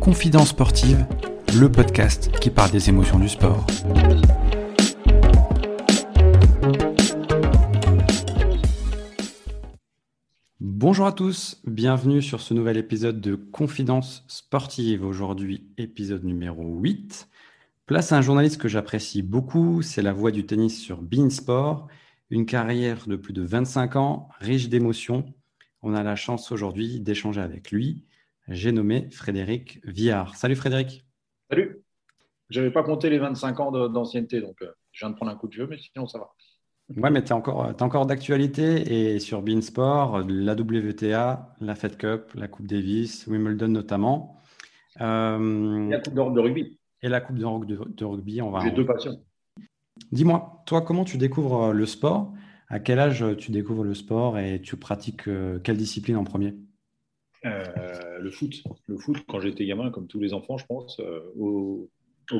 Confidence sportive, le podcast qui parle des émotions du sport. Bonjour à tous, bienvenue sur ce nouvel épisode de Confidence sportive. Aujourd'hui, épisode numéro 8. Place à un journaliste que j'apprécie beaucoup, c'est la voix du tennis sur Beansport. Une carrière de plus de 25 ans, riche d'émotions. On a la chance aujourd'hui d'échanger avec lui. J'ai nommé Frédéric Viard. Salut Frédéric. Salut. Je n'avais pas compté les 25 ans d'ancienneté, donc euh, je viens de prendre un coup de jeu, mais sinon ça va. Ouais, mais tu es encore, encore d'actualité et sur Beansport, la WTA, la Fed Cup, la Coupe Davis, Wimbledon notamment. Euh, la Coupe d'Europe de rugby. Et la Coupe d'Europe de, de, rugby, on va. J'ai deux passions. Dis-moi, toi, comment tu découvres euh, le sport? À quel âge tu découvres le sport et tu pratiques euh, quelle discipline en premier? Euh, Le foot. Le foot, quand j'étais gamin, comme tous les enfants, je pense, au,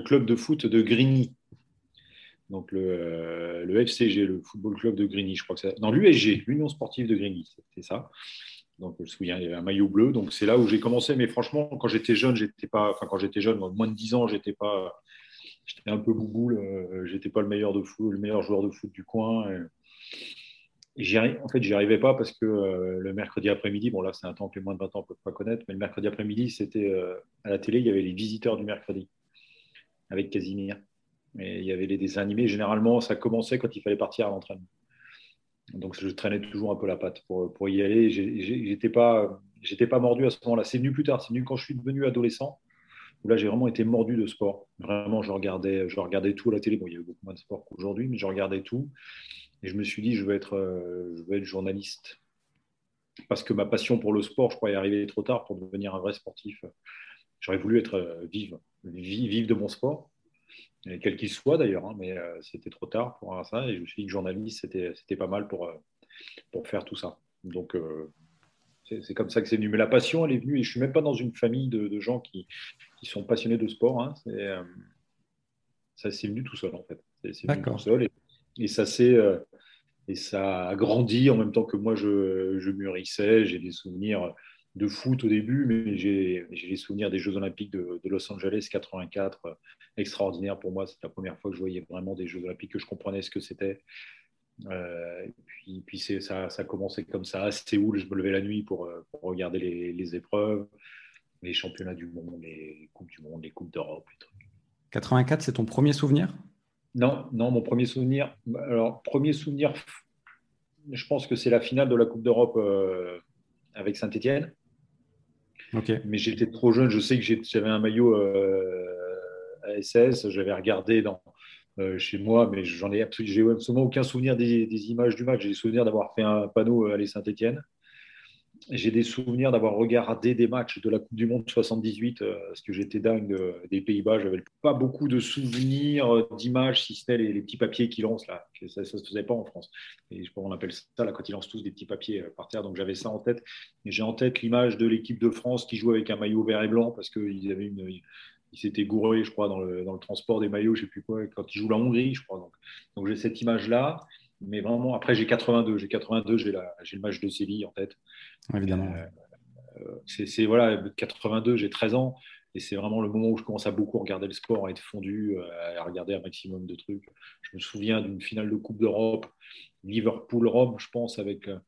club de foot de Grigny. Donc le, le, FCG, le football club de Grigny, je crois que c'est. Non, l'USG, l'Union sportive de Grigny, c'était ça. Donc, je me souviens, il y avait un maillot bleu. Donc, c'est là où j'ai commencé. Mais franchement, quand j'étais jeune, j'étais pas. Enfin, quand j'étais jeune, moins de 10 ans, j'étais pas j'étais un peu bouboule, euh, j'étais pas le meilleur, de foot, le meilleur joueur de foot du coin. Et, en fait, j'y arrivais pas parce que euh, le mercredi après-midi, bon là c'est un temps que les moins de 20 ans ne peuvent pas connaître, mais le mercredi après-midi, c'était euh, à la télé, il y avait les visiteurs du mercredi avec Casimir. Et il y avait les dessins animés. Généralement, ça commençait quand il fallait partir à l'entraînement. Donc je traînais toujours un peu la patte pour, pour y aller. J'étais pas, pas mordu à ce moment-là. C'est venu plus tard. C'est venu quand je suis devenu adolescent là j'ai vraiment été mordu de sport. Vraiment, je regardais, je regardais tout à la télé. Bon, il y avait beaucoup moins de sport qu'aujourd'hui, mais je regardais tout. Et je me suis dit, je veux être, euh, je veux être journaliste. Parce que ma passion pour le sport, je crois, est arrivée trop tard pour devenir un vrai sportif. J'aurais voulu être euh, vive, vivre de mon sport, quel qu'il soit d'ailleurs, hein, mais euh, c'était trop tard pour ça. Et je me suis dit que journaliste, c'était pas mal pour, pour faire tout ça. Donc, c'est comme ça que c'est venu. Mais la passion, elle est venue, et je ne suis même pas dans une famille de, gens qui, sont passionnés de sport. Hein. Euh, ça s'est venu tout seul, en fait. C'est venu tout seul. Et, ça s'est. Euh, et ça a grandi en même temps que moi, je, mûrissais. J'ai des souvenirs de foot au début, mais j'ai les souvenirs des Jeux Olympiques de, Los Angeles 84, euh, extraordinaire pour moi. C'est la première fois que je voyais vraiment des Jeux Olympiques, que je comprenais ce que c'était. Euh, et puis, puis ça, ça a commencé comme ça. À Séoul, je me levais la nuit pour, euh, pour regarder les, les, épreuves, les championnats du monde, les Coupes du Monde, les Coupes d'Europe. 84, c'est ton premier souvenir? Non, non, mon premier souvenir. Alors, premier souvenir, je pense que c'est la finale de la Coupe d'Europe euh, avec Saint-Etienne. Ok. Mais j'étais trop jeune. Je sais que j'avais un maillot à SS. J'avais regardé dans, euh, chez moi, mais j'en ai absolument aucun souvenir des, images du match. J'ai des souvenirs d'avoir fait un panneau à Saint-Etienne. J'ai des souvenirs d'avoir regardé des matchs de la Coupe du Monde 78, euh, parce que j'étais dingue des Pays-Bas. J'avais pas beaucoup de souvenirs euh, d'images, si ce n'est les, petits papiers qu'ils lancent là. Ça ne se faisait pas en France. Et je on appelle ça là, quand ils lancent tous des petits papiers par terre. Donc j'avais ça en tête. j'ai en tête l'image de l'équipe de France qui joue avec un maillot vert et blanc parce qu'ils avaient une, il s'était gouré, je crois, dans le, dans le, transport des maillots, je ne sais plus quoi, quand il joue la Hongrie, je crois. Donc, donc j'ai cette image-là. Mais vraiment, après, j'ai 82. J'ai 82, j'ai le match de Séville en tête. Évidemment. Euh, c'est voilà, 82, j'ai 13 ans. Et c'est vraiment le moment où je commence à beaucoup regarder le sport, à être fondu, euh, à regarder un maximum de trucs. Je me souviens d'une finale de Coupe d'Europe, Liverpool-Rome, je pense, avec euh,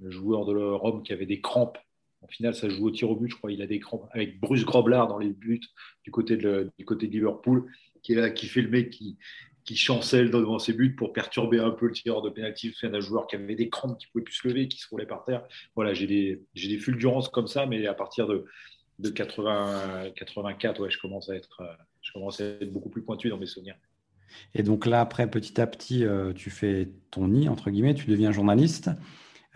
le joueur de Rome qui avait des crampes en finale, ça joue au tir au but, je crois. Il a des crampes avec Bruce Groblard dans les buts du côté de, du côté Liverpool, qui est là, qui fait le mec qui, qui chancelle devant ses buts pour perturber un peu le tireur de pénalty. C'est un joueur qui avait des crampes, qui ne pouvait plus se lever, qui se roulait par terre. Voilà, j'ai des, des fulgurances comme ça, mais à partir de, de 80, 84, ouais, je commence à être, je commence à être beaucoup plus pointu dans mes souvenirs. Et donc là, après, petit à petit, euh, tu fais ton nid, entre guillemets, tu deviens journaliste.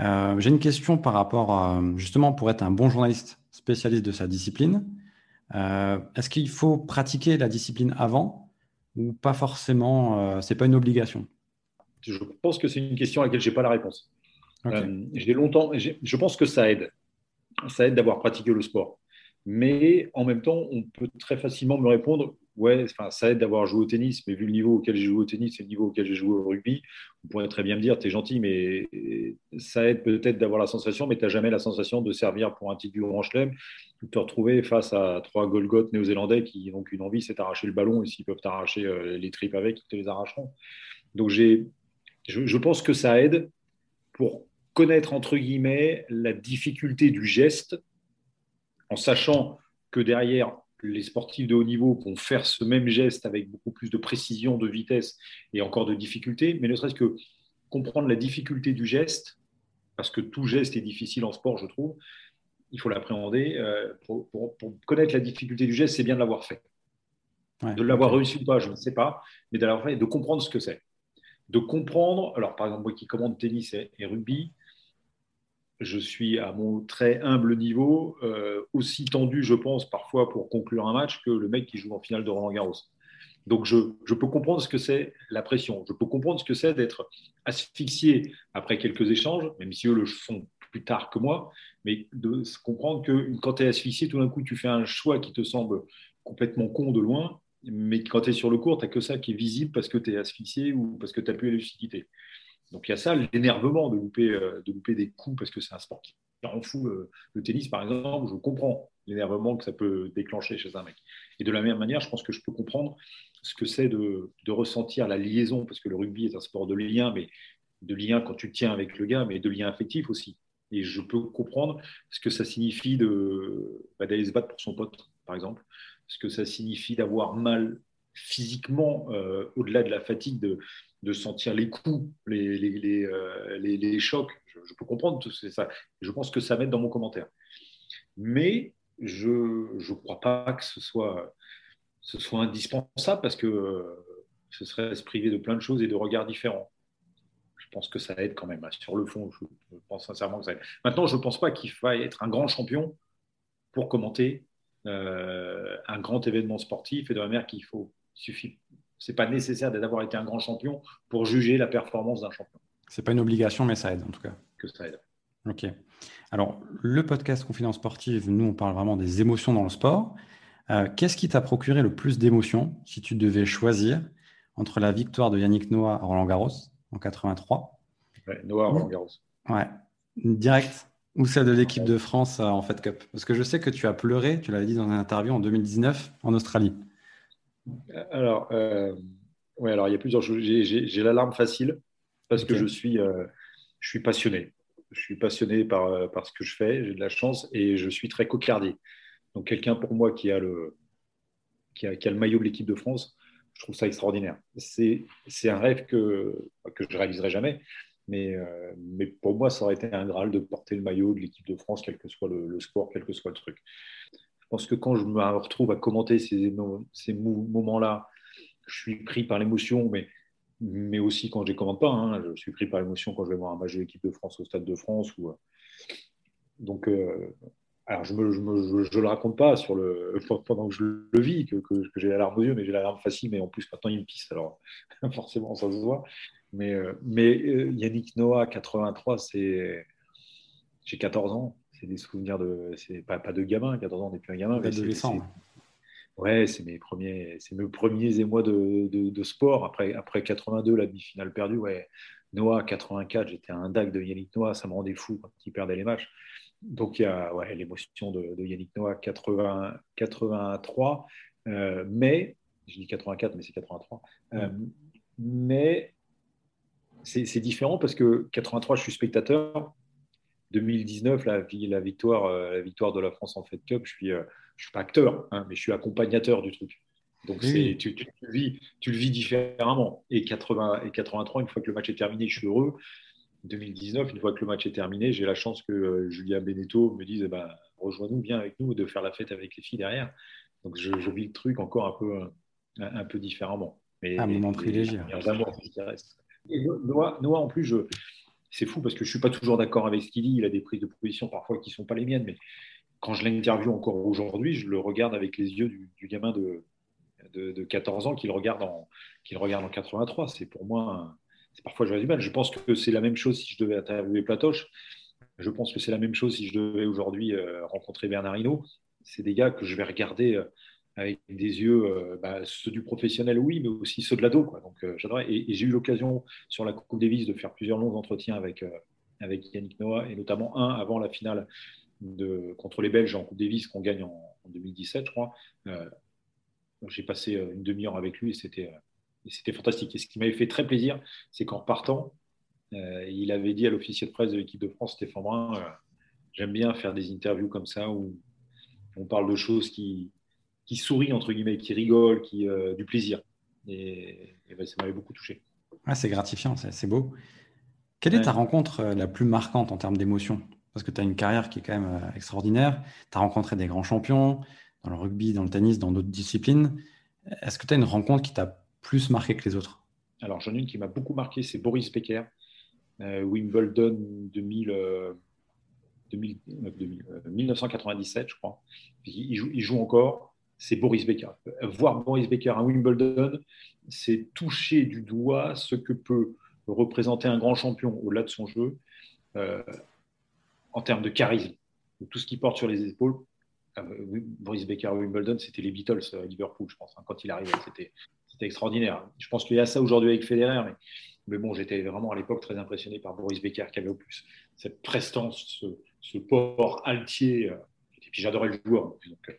Euh, j'ai une question par rapport justement pour être un bon journaliste spécialiste de sa discipline. Euh, est-ce qu'il faut pratiquer la discipline avant ou pas forcément euh, C'est pas une obligation? Je pense que c'est une question à laquelle j'ai pas la réponse. j'ai longtemps, je pense que ça aide. Ça aide d'avoir pratiqué le sport. Mais en même temps, on peut très facilement me répondre ouais, ça aide d'avoir joué au tennis, mais vu le niveau auquel j'ai joué au tennis et le niveau auquel j'ai joué au rugby, on pourrait très bien me dire, tu es gentil, mais ça aide peut-être d'avoir la sensation, mais tu n'as jamais la sensation de servir pour un titre du Grand Chelem, de te retrouver face à trois Golgoth néo-zélandais qui n'ont qu'une envie, c'est d'arracher le ballon, et s'ils peuvent t'arracher euh, les tripes avec, ils te les arracheront. Donc je pense que ça aide pour connaître, entre guillemets, la difficulté du geste, en sachant que derrière, les sportifs de haut niveau vont faire ce même geste avec beaucoup plus de précision, de vitesse et encore de difficulté, mais ne serait-ce que comprendre la difficulté du geste, parce que tout geste est difficile en sport, je trouve, il faut l'appréhender. Euh, pour, connaître la difficulté du geste, c'est bien de l'avoir fait. de l'avoir réussi ou pas, je ne sais pas, mais de l'avoir fait et de comprendre ce que c'est. De comprendre, alors par exemple, moi qui commande tennis et rugby, je suis à mon très humble niveau, euh, aussi tendu, je pense, parfois pour conclure un match que le mec qui joue en finale de Roland Garros. Donc, je, peux comprendre ce que c'est la pression. Je peux comprendre ce que c'est d'être asphyxié après quelques échanges, même si eux le font plus tard que moi, mais de comprendre que quand tu es asphyxié, tout d'un coup, tu fais un choix qui te semble complètement con de loin, mais quand tu es sur le court, tu n'as que ça qui est visible parce que tu es asphyxié ou parce que tu n'as plus la. Donc il y a ça, l'énervement de louper, euh, de louper des coups parce que c'est un sport qui rend fou. Le, tennis, par exemple, je comprends l'énervement que ça peut déclencher chez un mec. Et de la même manière, je pense que je peux comprendre ce que c'est de, ressentir la liaison, parce que le rugby est un sport de lien, mais de lien quand tu tiens avec le gars, mais de lien affectif aussi. Et je peux comprendre ce que ça signifie bah, d'aller se battre pour son pote, par exemple, ce que ça signifie d'avoir mal physiquement, euh, au-delà de la fatigue, de, de sentir les coups, les, les, euh, les, chocs. Je, peux comprendre tout ça. Je pense que ça m'aide dans mon commentaire. Mais je ne crois pas que ce soit, ce soit indispensable parce que euh, ce serait se priver de plein de choses et de regards différents. Je pense que ça aide quand même. Sur le fond, je, pense sincèrement que ça aide. Maintenant, je ne pense pas qu'il faille être un grand champion pour commenter euh, un grand événement sportif et de la manière qu'il faut suffit c'est pas nécessaire d'avoir été un grand champion pour juger la performance d'un champion. C'est pas une obligation, mais ça aide en tout cas. Que ça aide. Ok. Alors, le podcast Confidence Sportive, nous, on parle vraiment des émotions dans le sport. Euh, qu'est-ce qui t'a procuré le plus d'émotions si tu devais choisir entre la victoire de Yannick Noah à Roland Garros en 83 ouais, Noah à Roland Garros. Ouais, direct? Ou celle de l'équipe de France euh, en Fed Cup? Parce que je sais que tu as pleuré, tu l'avais dit dans une interview en 2019 en Australie. Alors, euh, ouais, alors il y a plusieurs choses. J'ai l'alarme facile parce que je suis, euh, je suis passionné. Je suis passionné par, euh, par ce que je fais, j'ai de la chance et je suis très cocardier. Donc, quelqu'un pour moi qui a le, qui a, qui a le maillot de l'équipe de France, je trouve ça extraordinaire. C'est un rêve que, que je réaliserai jamais, mais, mais pour moi, ça aurait été un graal de porter le maillot de l'équipe de France, quel que soit le, le, sport, quel que soit le truc. Je pense que quand je me retrouve à commenter ces, moments-là, je suis pris par l'émotion, mais, mais aussi quand je ne commente pas. Hein, je suis pris par l'émotion quand je vais voir un match de l'équipe de France au Stade de France. Euh, donc, euh, alors je ne le raconte pas sur le, pendant que je le vis, que, j'ai la larme aux yeux, mais j'ai la larme facile, mais en plus maintenant il me pisse, alors forcément ça se voit. Mais, euh, Yannick Noah, 83, c'est j'ai 14 ans c'est des souvenirs de. C'est pas, pas de gamin, 14 ans, on n'est plus un gamin. Adolescent. Ouais, c'est mes premiers, c'est mes premiers émois de, de, sport. Après, après 82, la demi-finale perdue, ouais. Noah, 84, j'étais un DAC de Yannick Noah, ça me rendait fou quand il perdait les matchs. Donc il y a ouais, l'émotion de, de, Yannick Noah, 80, 83. Euh, mais, je dis 84, mais c'est 83. Euh, mais c'est différent parce que 83, je suis spectateur. 2019, la, la, victoire, euh, la victoire de la France en Fed Cup, je suis, euh, je suis pas acteur, hein, mais je suis accompagnateur du truc. Donc tu, tu, le vis, tu le vis différemment. Et, 80, et 83, une fois que le match est terminé, je suis heureux. 2019, une fois que le match est terminé, j'ai la chance que euh, Julia Beneteau me dise eh ben, rejoins-nous, viens avec nous, de faire la fête avec les filles derrière. Donc je, vis le truc encore un peu, un, peu différemment. Mais, un moment privilégié. Noah, en plus, je, c'est fou parce que je suis pas toujours d'accord avec ce qu'il dit. Il a des prises de position parfois qui sont pas les miennes, mais quand je l'interviewe encore aujourd'hui, je le regarde avec les yeux du, gamin de, de, 14 ans qu'il regarde, en, regarde en 83. C'est pour moi, c'est parfois j'aurais du mal. Je pense que c'est la même chose si je devais interviewer Platoche. Je pense que c'est la même chose si je devais aujourd'hui euh, rencontrer Bernard Hinault. C'est des gars que je vais regarder euh, avec des yeux, bah, ceux du professionnel, oui, mais aussi ceux de l'ado. Donc, j'adorais. Et, j'ai eu l'occasion sur la Coupe Davis de faire plusieurs longs entretiens avec, avec Yannick Noah, et notamment un avant la finale de, contre les Belges en Coupe Davis qu'on gagne en, 2017, je crois. j'ai passé une demi-heure avec lui et c'était c'était fantastique. Et ce qui m'avait fait très plaisir, c'est qu'en partant, euh, il avait dit à l'officier de presse de l'équipe de France, Stéphane Brun, euh, j'aime bien faire des interviews comme ça où on parle de choses qui, qui sourient, entre guillemets, qui rigolent, qui, euh, du plaisir. Et, ben, ça m'avait beaucoup touché. c'est gratifiant, c'est beau. Quelle est ta rencontre la plus marquante en termes d'émotion? Parce que tu as une carrière qui est quand même extraordinaire. Tu as rencontré des grands champions dans le rugby, dans le tennis, dans d'autres disciplines. Est-ce que tu as une rencontre qui t'a plus marqué que les autres? Alors, j'en ai une qui m'a beaucoup marqué, c'est Boris Becker, euh, Wimbledon 2000, 1997, je crois. Il joue, il joue encore, c'est Boris Becker. Voir Boris Becker à Wimbledon, c'est toucher du doigt ce que peut représenter un grand champion au-delà de son jeu euh, en termes de charisme, tout ce qu'il porte sur les épaules. Euh, Boris Becker à Wimbledon, c'était les Beatles à Liverpool, je pense. Hein, quand il arrivait, c'était extraordinaire. Je pense qu'il y a ça aujourd'hui avec Federer, mais, bon, j'étais vraiment à l'époque très impressionné par Boris Becker qui avait au plus cette prestance, ce, port altier. Euh, j'adorais le joueur. Euh,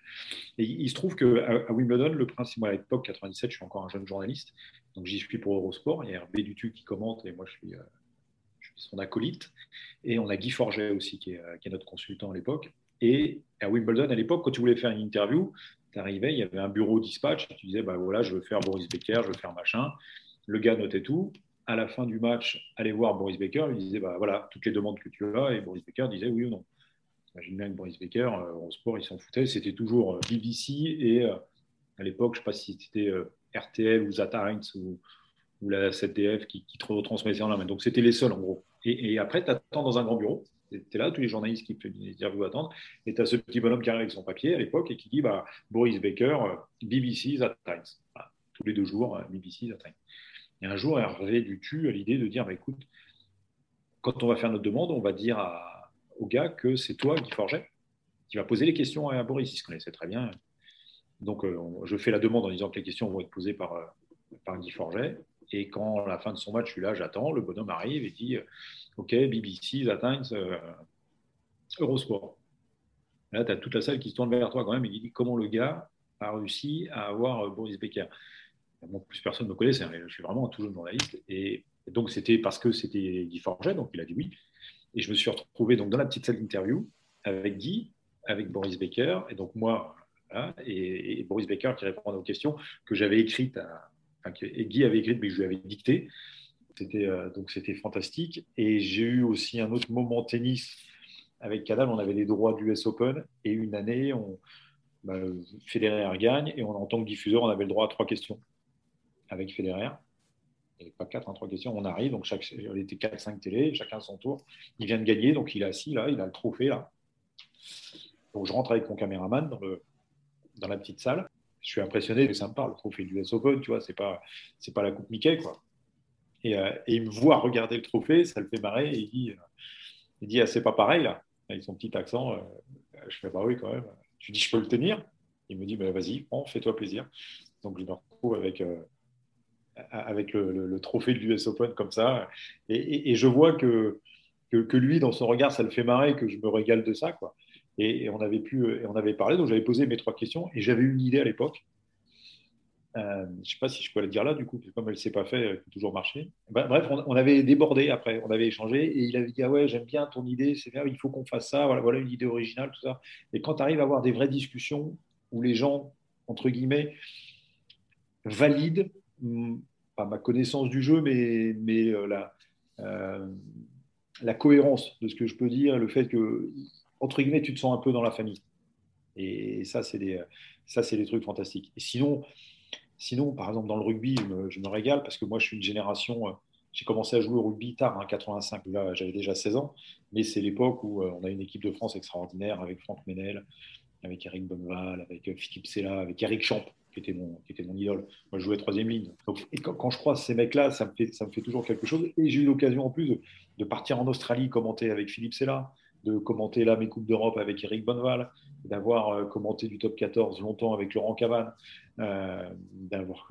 et il se trouve qu'à à Wimbledon, le principe, moi à l'époque, 97, je suis encore un jeune journaliste, donc j'y suis pour Eurosport. Il y a Hervé Dutu qui commente et moi je suis, euh, son acolyte. Et on a Guy Forget aussi qui est, qui est notre consultant à l'époque. Et à Wimbledon, à l'époque, quand tu voulais faire une interview, tu arrivais, il y avait un bureau dispatch, tu disais, bah voilà, je veux faire Boris Becker, je veux faire machin. Le gars notait tout. À la fin du match, allez voir Boris Becker, il disait, bah voilà, toutes les demandes que tu as, et Boris Becker disait oui ou non. J'imagine bien que Boris Becker, euh, au sport, il s'en foutait. C'était toujours euh, BBC et euh, à l'époque, je ne sais pas si c'était RTL ou Zata ou, ou la ZDF qui, qui retransmettait en main. Donc c'était les seuls en gros. Et, après, tu attends dans un grand bureau tu là, tous les journalistes qui font des interviews attendre, et tu as ce petit bonhomme qui arrive avec son papier à l'époque et qui dit bah, Boris Baker, BBC, That Times. tous les deux jours, BBC, Times. Et un jour, Hervé Dutu a l'idée de dire bah, écoute, quand on va faire notre demande, on va dire à, au gars que c'est toi, Guy Forget, qui va poser les questions à Boris. Il se connaissait très bien. Donc, euh, je fais la demande en disant que les questions vont être posées par, par Guy Forget. Et quand la fin de son match, je suis là, j'attends, le bonhomme arrive et dit OK, BBC, euh, Eurosport. Là, tu as toute la salle qui se tourne vers toi quand même et qui dit comment le gars a réussi à avoir euh, Boris Becker? Bon, plus personne ne me connaît, je suis vraiment un tout jeune journaliste. Et, donc, c'était parce que c'était Guy Forget, donc il a dit oui. Et je me suis retrouvé donc, dans la petite salle d'interview avec Guy, avec Boris Becker, et donc moi, et, Boris Becker qui répondait aux questions que j'avais écrites, enfin, que Guy avait écrites, mais que je lui avais dictées. C'était euh, donc c'était fantastique. Et j'ai eu aussi un autre moment tennis avec Cadal. On avait les droits du US Open et une année, on, bah, Federer gagne et en tant que diffuseur, on avait le droit à trois questions avec Federer. Et pas quatre, hein, trois questions. On arrive, donc chaque, il était quatre, cinq télé, chacun son tour. Il vient de gagner, donc il est assis là, il a le trophée là. Donc je rentre avec mon caméraman dans, le, dans la petite salle. Je suis impressionné, me parle, le trophée du US tu vois, c'est pas, c'est pas la Coupe Mickey, quoi. Euh, et, il me voit regarder le trophée, ça le fait marrer, il dit, euh, il dit ah, c'est pas pareil là, avec son petit accent. Euh, je fais bah oui quand même. Je lui dis je peux le tenir? Il me dit bah, vas-y, prends, fais-toi plaisir. Donc je me retrouve avec avec le, trophée de l'US Open comme ça, et, je vois que, que, lui dans son regard ça le fait marrer, que je me régale de ça quoi. Et, on avait pu, on avait parlé, donc j'avais posé mes trois questions, et j'avais une idée à l'époque euh, je ne sais pas si je peux le dire là, du coup, comme elle ne s'est pas fait, elle peut toujours marcher. Bref, on, avait débordé après, on avait échangé et il avait dit Ah ouais, j'aime bien ton idée, c'est bien, il faut qu'on fasse ça, voilà, voilà une idée originale, tout ça. Et quand tu arrives à avoir des vraies discussions où les gens, entre guillemets, valident, pas ma connaissance du jeu, mais, euh, la, euh, la cohérence de ce que je peux dire, le fait que, entre guillemets, tu te sens un peu dans la famille. Et ça, c'est des, trucs fantastiques. Et sinon, par exemple, dans le rugby, je me, régale parce que moi, je suis une génération. Euh, j'ai commencé à jouer au rugby tard, en hein, 85. Là, j'avais déjà 16 ans. Mais c'est l'époque où on a une équipe de France extraordinaire avec Franck Menel, avec Eric Bonneval, avec Philippe Sella, avec Eric Champ, qui était mon, idole. Moi, je jouais troisième ligne. et quand, je croise ces mecs-là, ça, me fait, toujours quelque chose. Et j'ai eu l'occasion en plus de, partir en Australie commenter avec Philippe Sella, de commenter là mes Coupes d'Europe avec Eric Bonneval, d'avoir euh, commenté du top 14 longtemps avec Laurent Cavan. Euh,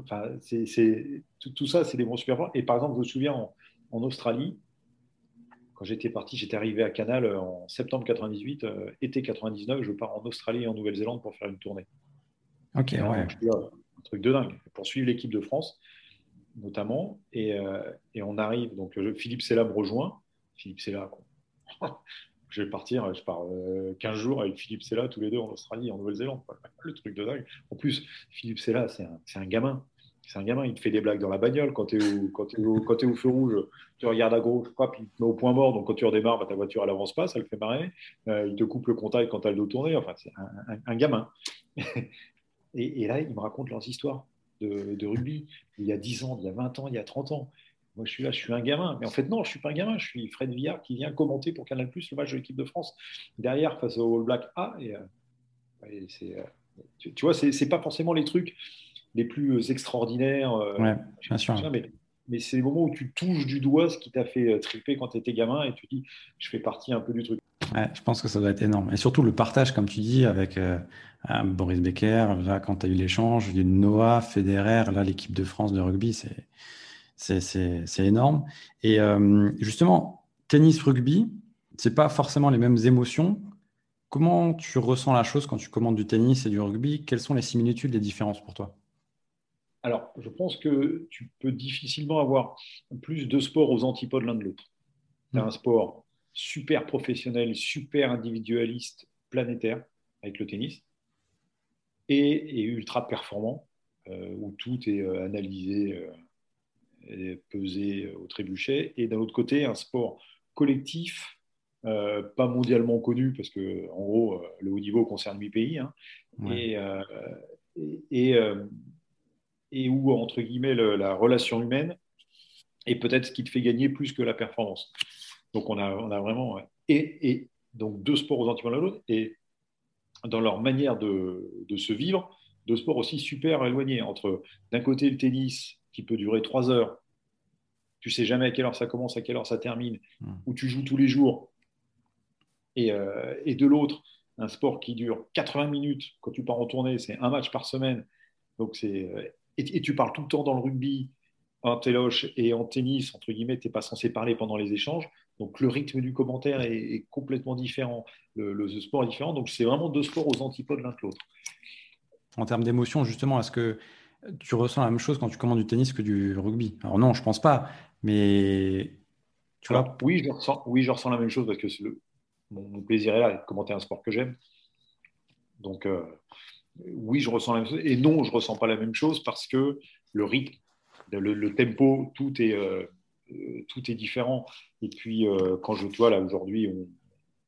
enfin, c'est, tout, ça, c'est des bons super Et par exemple, je me souviens en, Australie, quand j'étais parti, j'étais arrivé à Canal en septembre 98, été 99, je pars en Australie et en Nouvelle-Zélande pour faire une tournée. Ok, ouais. un truc de dingue. Pour suivre l'équipe de France, notamment. Et, et on arrive, donc Philippe Sella me rejoint. Philippe Sella, je vais partir, je pars 15 euh, jours avec Philippe Sella, tous les deux en Australie, en Nouvelle-Zélande. Le truc de dingue. En plus, Philippe Sella, c'est un, un, gamin. C'est un gamin, il te fait des blagues dans la bagnole. Quand tu es, es, au feu rouge, tu regardes à gauche, puis il te met au point mort. Donc quand tu redémarres, bah, ta voiture, elle avance pas, ça le fait marrer. Euh, il te coupe le contact quand tu as le dos tourné. Enfin, c'est un, gamin. et, là, il me raconte leurs histoires de, de rugby. Il y a 10 ans, il y a 20 ans, il y a 30 ans. Moi, je suis là, je suis un gamin. Mais en fait, non, je ne suis pas un gamin. Je suis Fred Villard qui vient commenter pour Canal Plus le match de l'équipe de France derrière face au All Black A. Et, euh, euh, tu, vois, ce n'est pas forcément les trucs les plus euh, extraordinaires. ouais, bien sûr. Mais, mais c'est les moments où tu touches du doigt ce qui t'a fait triper quand tu étais gamin et tu dis, je fais partie un peu du truc. Ouais, je pense que ça doit être énorme. Et surtout le partage, comme tu dis, avec Boris Becker, là, quand tu as eu l'échange, Noah, Federer, là, l'équipe de France de rugby, c'est c'est énorme. Et euh, justement, tennis, rugby, c'est pas forcément les mêmes émotions. Comment tu ressens la chose quand tu commandes du tennis et du rugby? Quelles sont les similitudes, les différences pour toi? Alors, je pense que tu peux difficilement avoir plus de sports aux antipodes l'un de l'autre. C'est mm. un sport super professionnel, super individualiste, planétaire, avec le tennis, et, ultra performant, euh, où tout est euh, analysé pesé au trébuchet, et d'un autre côté, un sport collectif, euh, pas mondialement connu, parce que en gros, euh, le haut niveau concerne huit pays, hein, euh, et, et, où, entre guillemets, la relation humaine est peut-être ce qui te fait gagner plus que la performance. Donc, on a, on a vraiment. Et, donc, deux sports aux antipodes de l'autre, et dans leur manière de, de se vivre, deux sports aussi super éloignés entre d'un côté le tennis qui peut durer trois heures. Tu sais jamais à quelle heure ça commence, à quelle heure ça termine, hmm. où tu joues tous les jours. Et, euh, et de l'autre, un sport qui dure 80 minutes quand tu pars en tournée, c'est un match par semaine. Donc c'est euh, et, tu parles tout le temps dans le rugby, en téloche et en tennis, entre guillemets, tu n'es pas censé parler pendant les échanges. Donc le rythme du commentaire est, complètement différent. Le, le, sport est différent. Donc c'est vraiment deux sports aux antipodes l'un de l'autre. En termes d'émotion, justement, est-ce que tu ressens la même chose quand tu commandes du tennis que du rugby? Alors non, je pense pas, mais tu vois. Oui, je ressens, oui, je ressens la même chose parce que le, mon, plaisir est là de commenter un sport que j'aime. Donc euh, oui, je ressens la même chose. Et non, je ressens pas la même chose parce que le rythme, le, tempo, tout est, euh, euh, tout est différent. Et puis quand je, vois là aujourd'hui, on,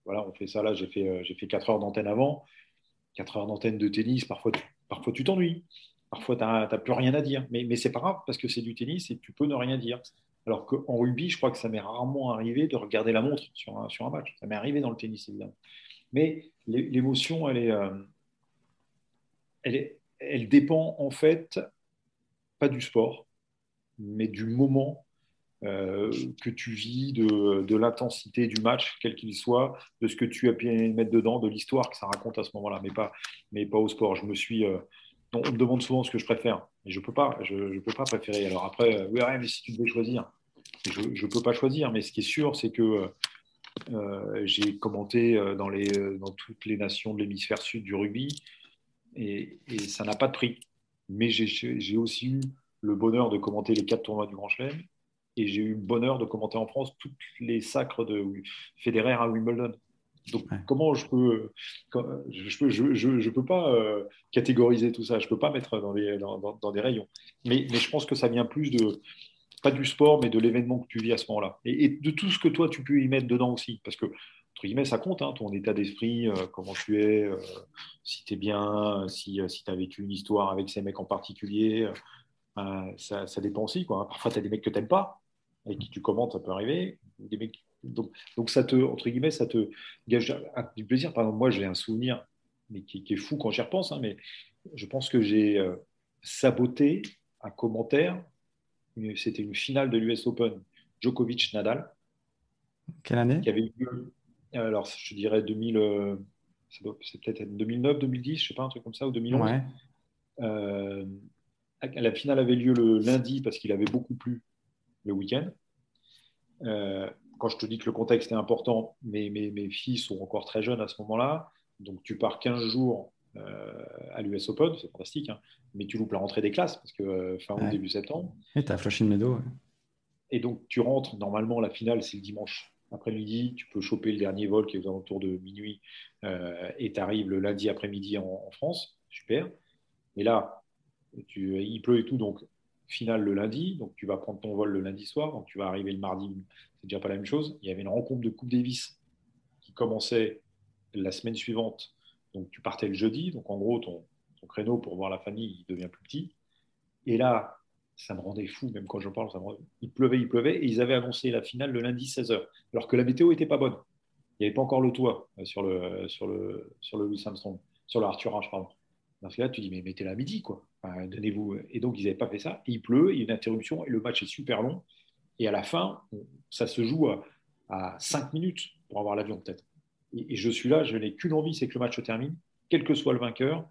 voilà, on fait ça là. J'ai fait, j'ai fait 4 heures d'antenne avant, 4 heures d'antenne de tennis. Parfois, parfois tu t'ennuies. Parfois, tu n'as plus rien à dire. Mais, mais c'est pas grave parce que c'est du tennis et tu peux ne rien dire. Alors qu'en rugby, je crois que ça m'est rarement arrivé de regarder la montre sur un, sur un match. Ça m'est arrivé dans le tennis, évidemment. Mais l'émotion, elle est, euh, elle elle dépend en fait pas du sport, mais du moment euh, que tu vis, de, l'intensité du match, quel qu'il soit, de ce que tu as pu mettre dedans, de l'histoire que ça raconte à ce moment-là, mais pas, mais pas au sport. Je me suis, euh, on me demande souvent ce que je préfère. Et je ne peux pas. Je, je, peux pas préférer. Alors après, euh, oui, mais si tu devais choisir, je ne peux pas choisir. Mais ce qui est sûr, c'est que j'ai commenté dans, les, dans toutes les nations de l'hémisphère sud du rugby et, ça n'a pas de prix. Mais j'ai aussi eu le bonheur de commenter les quatre tournois du Grand Chelem et j'ai eu le bonheur de commenter en France toutes les sacres de Federer à Wimbledon. Donc, comment je peux, je peux, je, je, peux pas euh, catégoriser tout ça, je peux pas mettre dans, les, dans, dans, des rayons. Mais, mais, je pense que ça vient plus de, pas du sport, mais de l'événement que tu vis à ce moment-là. Et, de tout ce que toi, tu peux y mettre dedans aussi. Parce que, entre guillemets, ça compte, hein, ton état d'esprit, euh, comment tu es, euh, si tu es bien, si, si tu as vécu une histoire avec ces mecs en particulier. Ça, ça, dépend aussi. Quoi. Parfois, tu as des mecs que tu n'aimes pas, avec qui tu commentes, ça peut arriver. Des mecs donc, donc, ça te, entre guillemets, ça te gage du plaisir. Par exemple, moi, j'ai un souvenir mais qui, est fou quand j'y repense, hein, mais je pense que j'ai euh, saboté un commentaire. C'était une finale de l'US Open, Djokovic-Nadal. Quelle année? Qui avait eu alors je dirais 2000, c'est peut-être 2009, 2010, je sais pas, un truc comme ça, ou 2011. La finale avait lieu le lundi parce qu'il avait beaucoup plu le week-end. quand je te dis que le contexte est important, mes, mes, mes filles sont encore très jeunes à ce moment-là. Donc tu pars 15 jours euh, à l'US Open, c'est fantastique, hein. mais tu loupes la rentrée des classes parce que euh, fin août, début septembre. Et tu as Flushing Meadow. Et donc tu rentres, normalement la finale c'est le dimanche après-midi, tu peux choper le dernier vol qui est aux alentours de minuit euh, et tu arrives le lundi après-midi en, France, super. Mais là, il pleut et tout, donc finale le lundi, donc tu vas prendre ton vol le lundi soir, donc tu vas arriver le mardi, c'est déjà pas la même chose. Il y avait une rencontre de Coupe Davis qui commençait la semaine suivante donc tu partais le jeudi, donc en gros, ton, créneau pour voir la famille, il devient plus petit. Et là, ça me rendait fou, même quand je parle, il pleuvait, il pleuvait, et ils avaient annoncé la finale le lundi 16h, alors que la météo n'était pas bonne. Il n'y avait pas encore le toit euh, sur le, sur le, sur le Louis Armstrong, sur le Arthur H, pardon. Dans ce cas-là, tu dis, mais mettez-la à midi, quoi. Donnez-vous. Et donc, ils n'avaient pas fait ça. Il pleut, il y a une interruption, et le match est super long. Et à la fin, ça se joue à, à 5 minutes pour avoir l'avion, peut-être et, je suis là, je n'ai qu'une envie, c'est que le match se termine, quel que soit le vainqueur.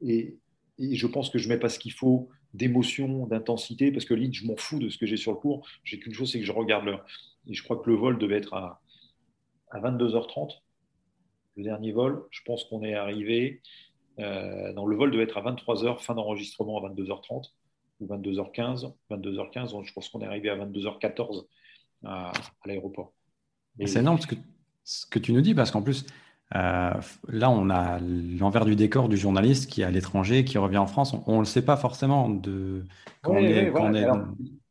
Et, je pense que je ne mets pas ce qu'il faut d'émotion, d'intensité, parce que limite, je m'en fous de ce que j'ai sur le cours. J'ai qu'une chose, c'est que je regarde l'heure. Et je crois que le vol devait être à, à 22h30. Le dernier vol, je pense qu'on est arrivé. Euh, le vol devait être à 23h, fin d'enregistrement à 22h30 ou 22h15. 22h15, je pense qu'on est arrivé à 22h14 à, à l'aéroport. C'est énorme que ce que tu nous dis, parce qu'en plus, euh, là, on a l'envers du décor du journaliste qui est à l'étranger, qui revient en France. On ne le sait pas forcément de quand on est.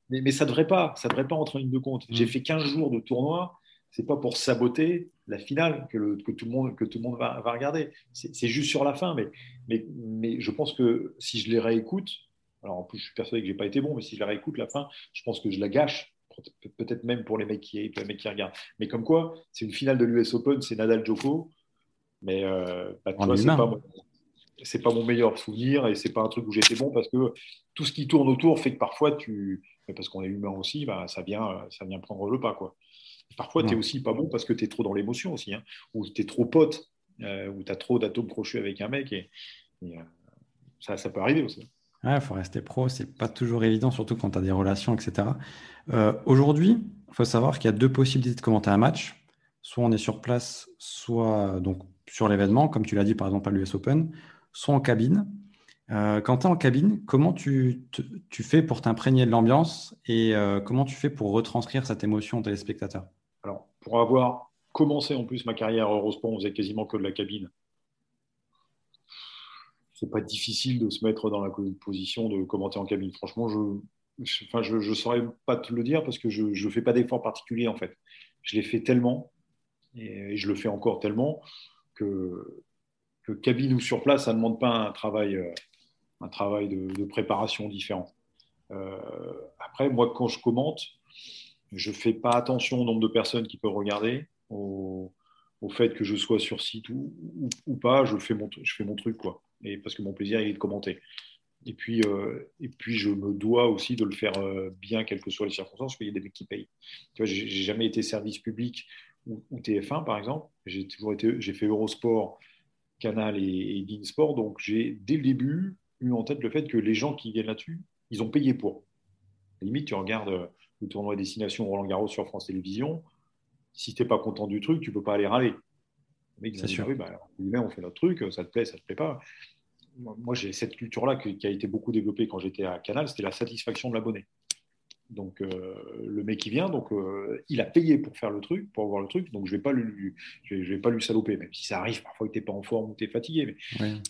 mais, ça ne devrait pas, ça devrait pas entrer en ligne de compte. J'ai mm. fait 15 jours de tournoi. C'est pas pour saboter la finale que, que, tout le monde, que tout le monde va, va regarder. C'est juste sur la fin. Mais, mais, mais je pense que si je les réécoute, alors en plus, je suis persuadé que j'ai pas été bon, mais si je la réécoute la fin, je pense que je la gâche peut-être même pour les mecs qui, les mecs qui regardent. Mais comme quoi, c'est une finale de l'US Open, c'est Nadal Djoko, mais euh, bah, c'est pas, mon, pas mon meilleur souvenir et c'est pas un truc où j'étais bon parce que tout ce qui tourne autour fait que parfois tu, parce qu'on est humain aussi, bah, ça vient, ça vient prendre le pas quoi. Parfois, tu es aussi pas bon parce que tu es trop dans l'émotion aussi, hein, ou tu es trop pote, euh, ou tu as trop d'atomes crochus avec un mec et, euh, ça, ça peut arriver aussi. Il faut rester pro, c'est pas toujours évident, surtout quand tu as des relations, etc. Euh, aujourd'hui, il faut savoir qu'il y a deux possibilités de commenter un match. Soit on est sur place, soit donc sur l'événement, comme tu l'as dit par exemple à l'US Open, soit en cabine. Euh, quand tu es en cabine, comment tu, tu fais pour t'imprégner de l'ambiance et euh, comment tu fais pour retranscrire cette émotion aux téléspectateurs? Pour avoir commencé en plus ma carrière Eurosport, on faisait quasiment que de la cabine c'est pas difficile de se mettre dans la position de commenter en cabine. Franchement, je ne enfin, je, saurais pas te le dire parce que je ne fais pas d'effort particulier en fait. Je l'ai fait tellement et, je le fais encore tellement que, que, cabine ou sur place, ça ne demande pas un travail, euh, un travail de, préparation différent. Euh, après, moi, quand je commente, je fais pas attention au nombre de personnes qui peuvent regarder, au, fait que je sois sur site ou, pas, je fais, mon, je fais mon truc. quoi et parce que mon plaisir est de commenter. Et puis, euh, et puis, je me dois aussi de le faire euh, bien, quelles que soient les circonstances, parce qu'il y a des mecs qui payent. Tu vois, j'ai jamais été service public ou, TF1, par exemple. J'ai toujours été, j'ai fait Eurosport, Canal et, et. Donc, j'ai dès le début eu en tête le fait que les gens qui viennent là-dessus, ils ont payé pour. À la limite, tu regardes euh, le tournoi destination Roland Garros sur France Télévisions. Si tu n'es pas content du truc, tu peux pas aller râler. C'est sûr. Bah, on fait notre truc, ça te plaît, ça te plaît pas. Moi, j'ai cette culture-là qui a été beaucoup développée quand j'étais à Canal, c'était la satisfaction de l'abonné. Donc, euh, le mec qui vient, donc, euh, il a payé pour faire le truc, pour avoir le truc, donc je ne vais, pas lui, je vais, pas lui saloper, même si ça arrive parfois que tu n'es pas en forme ou tu es fatigué. Mais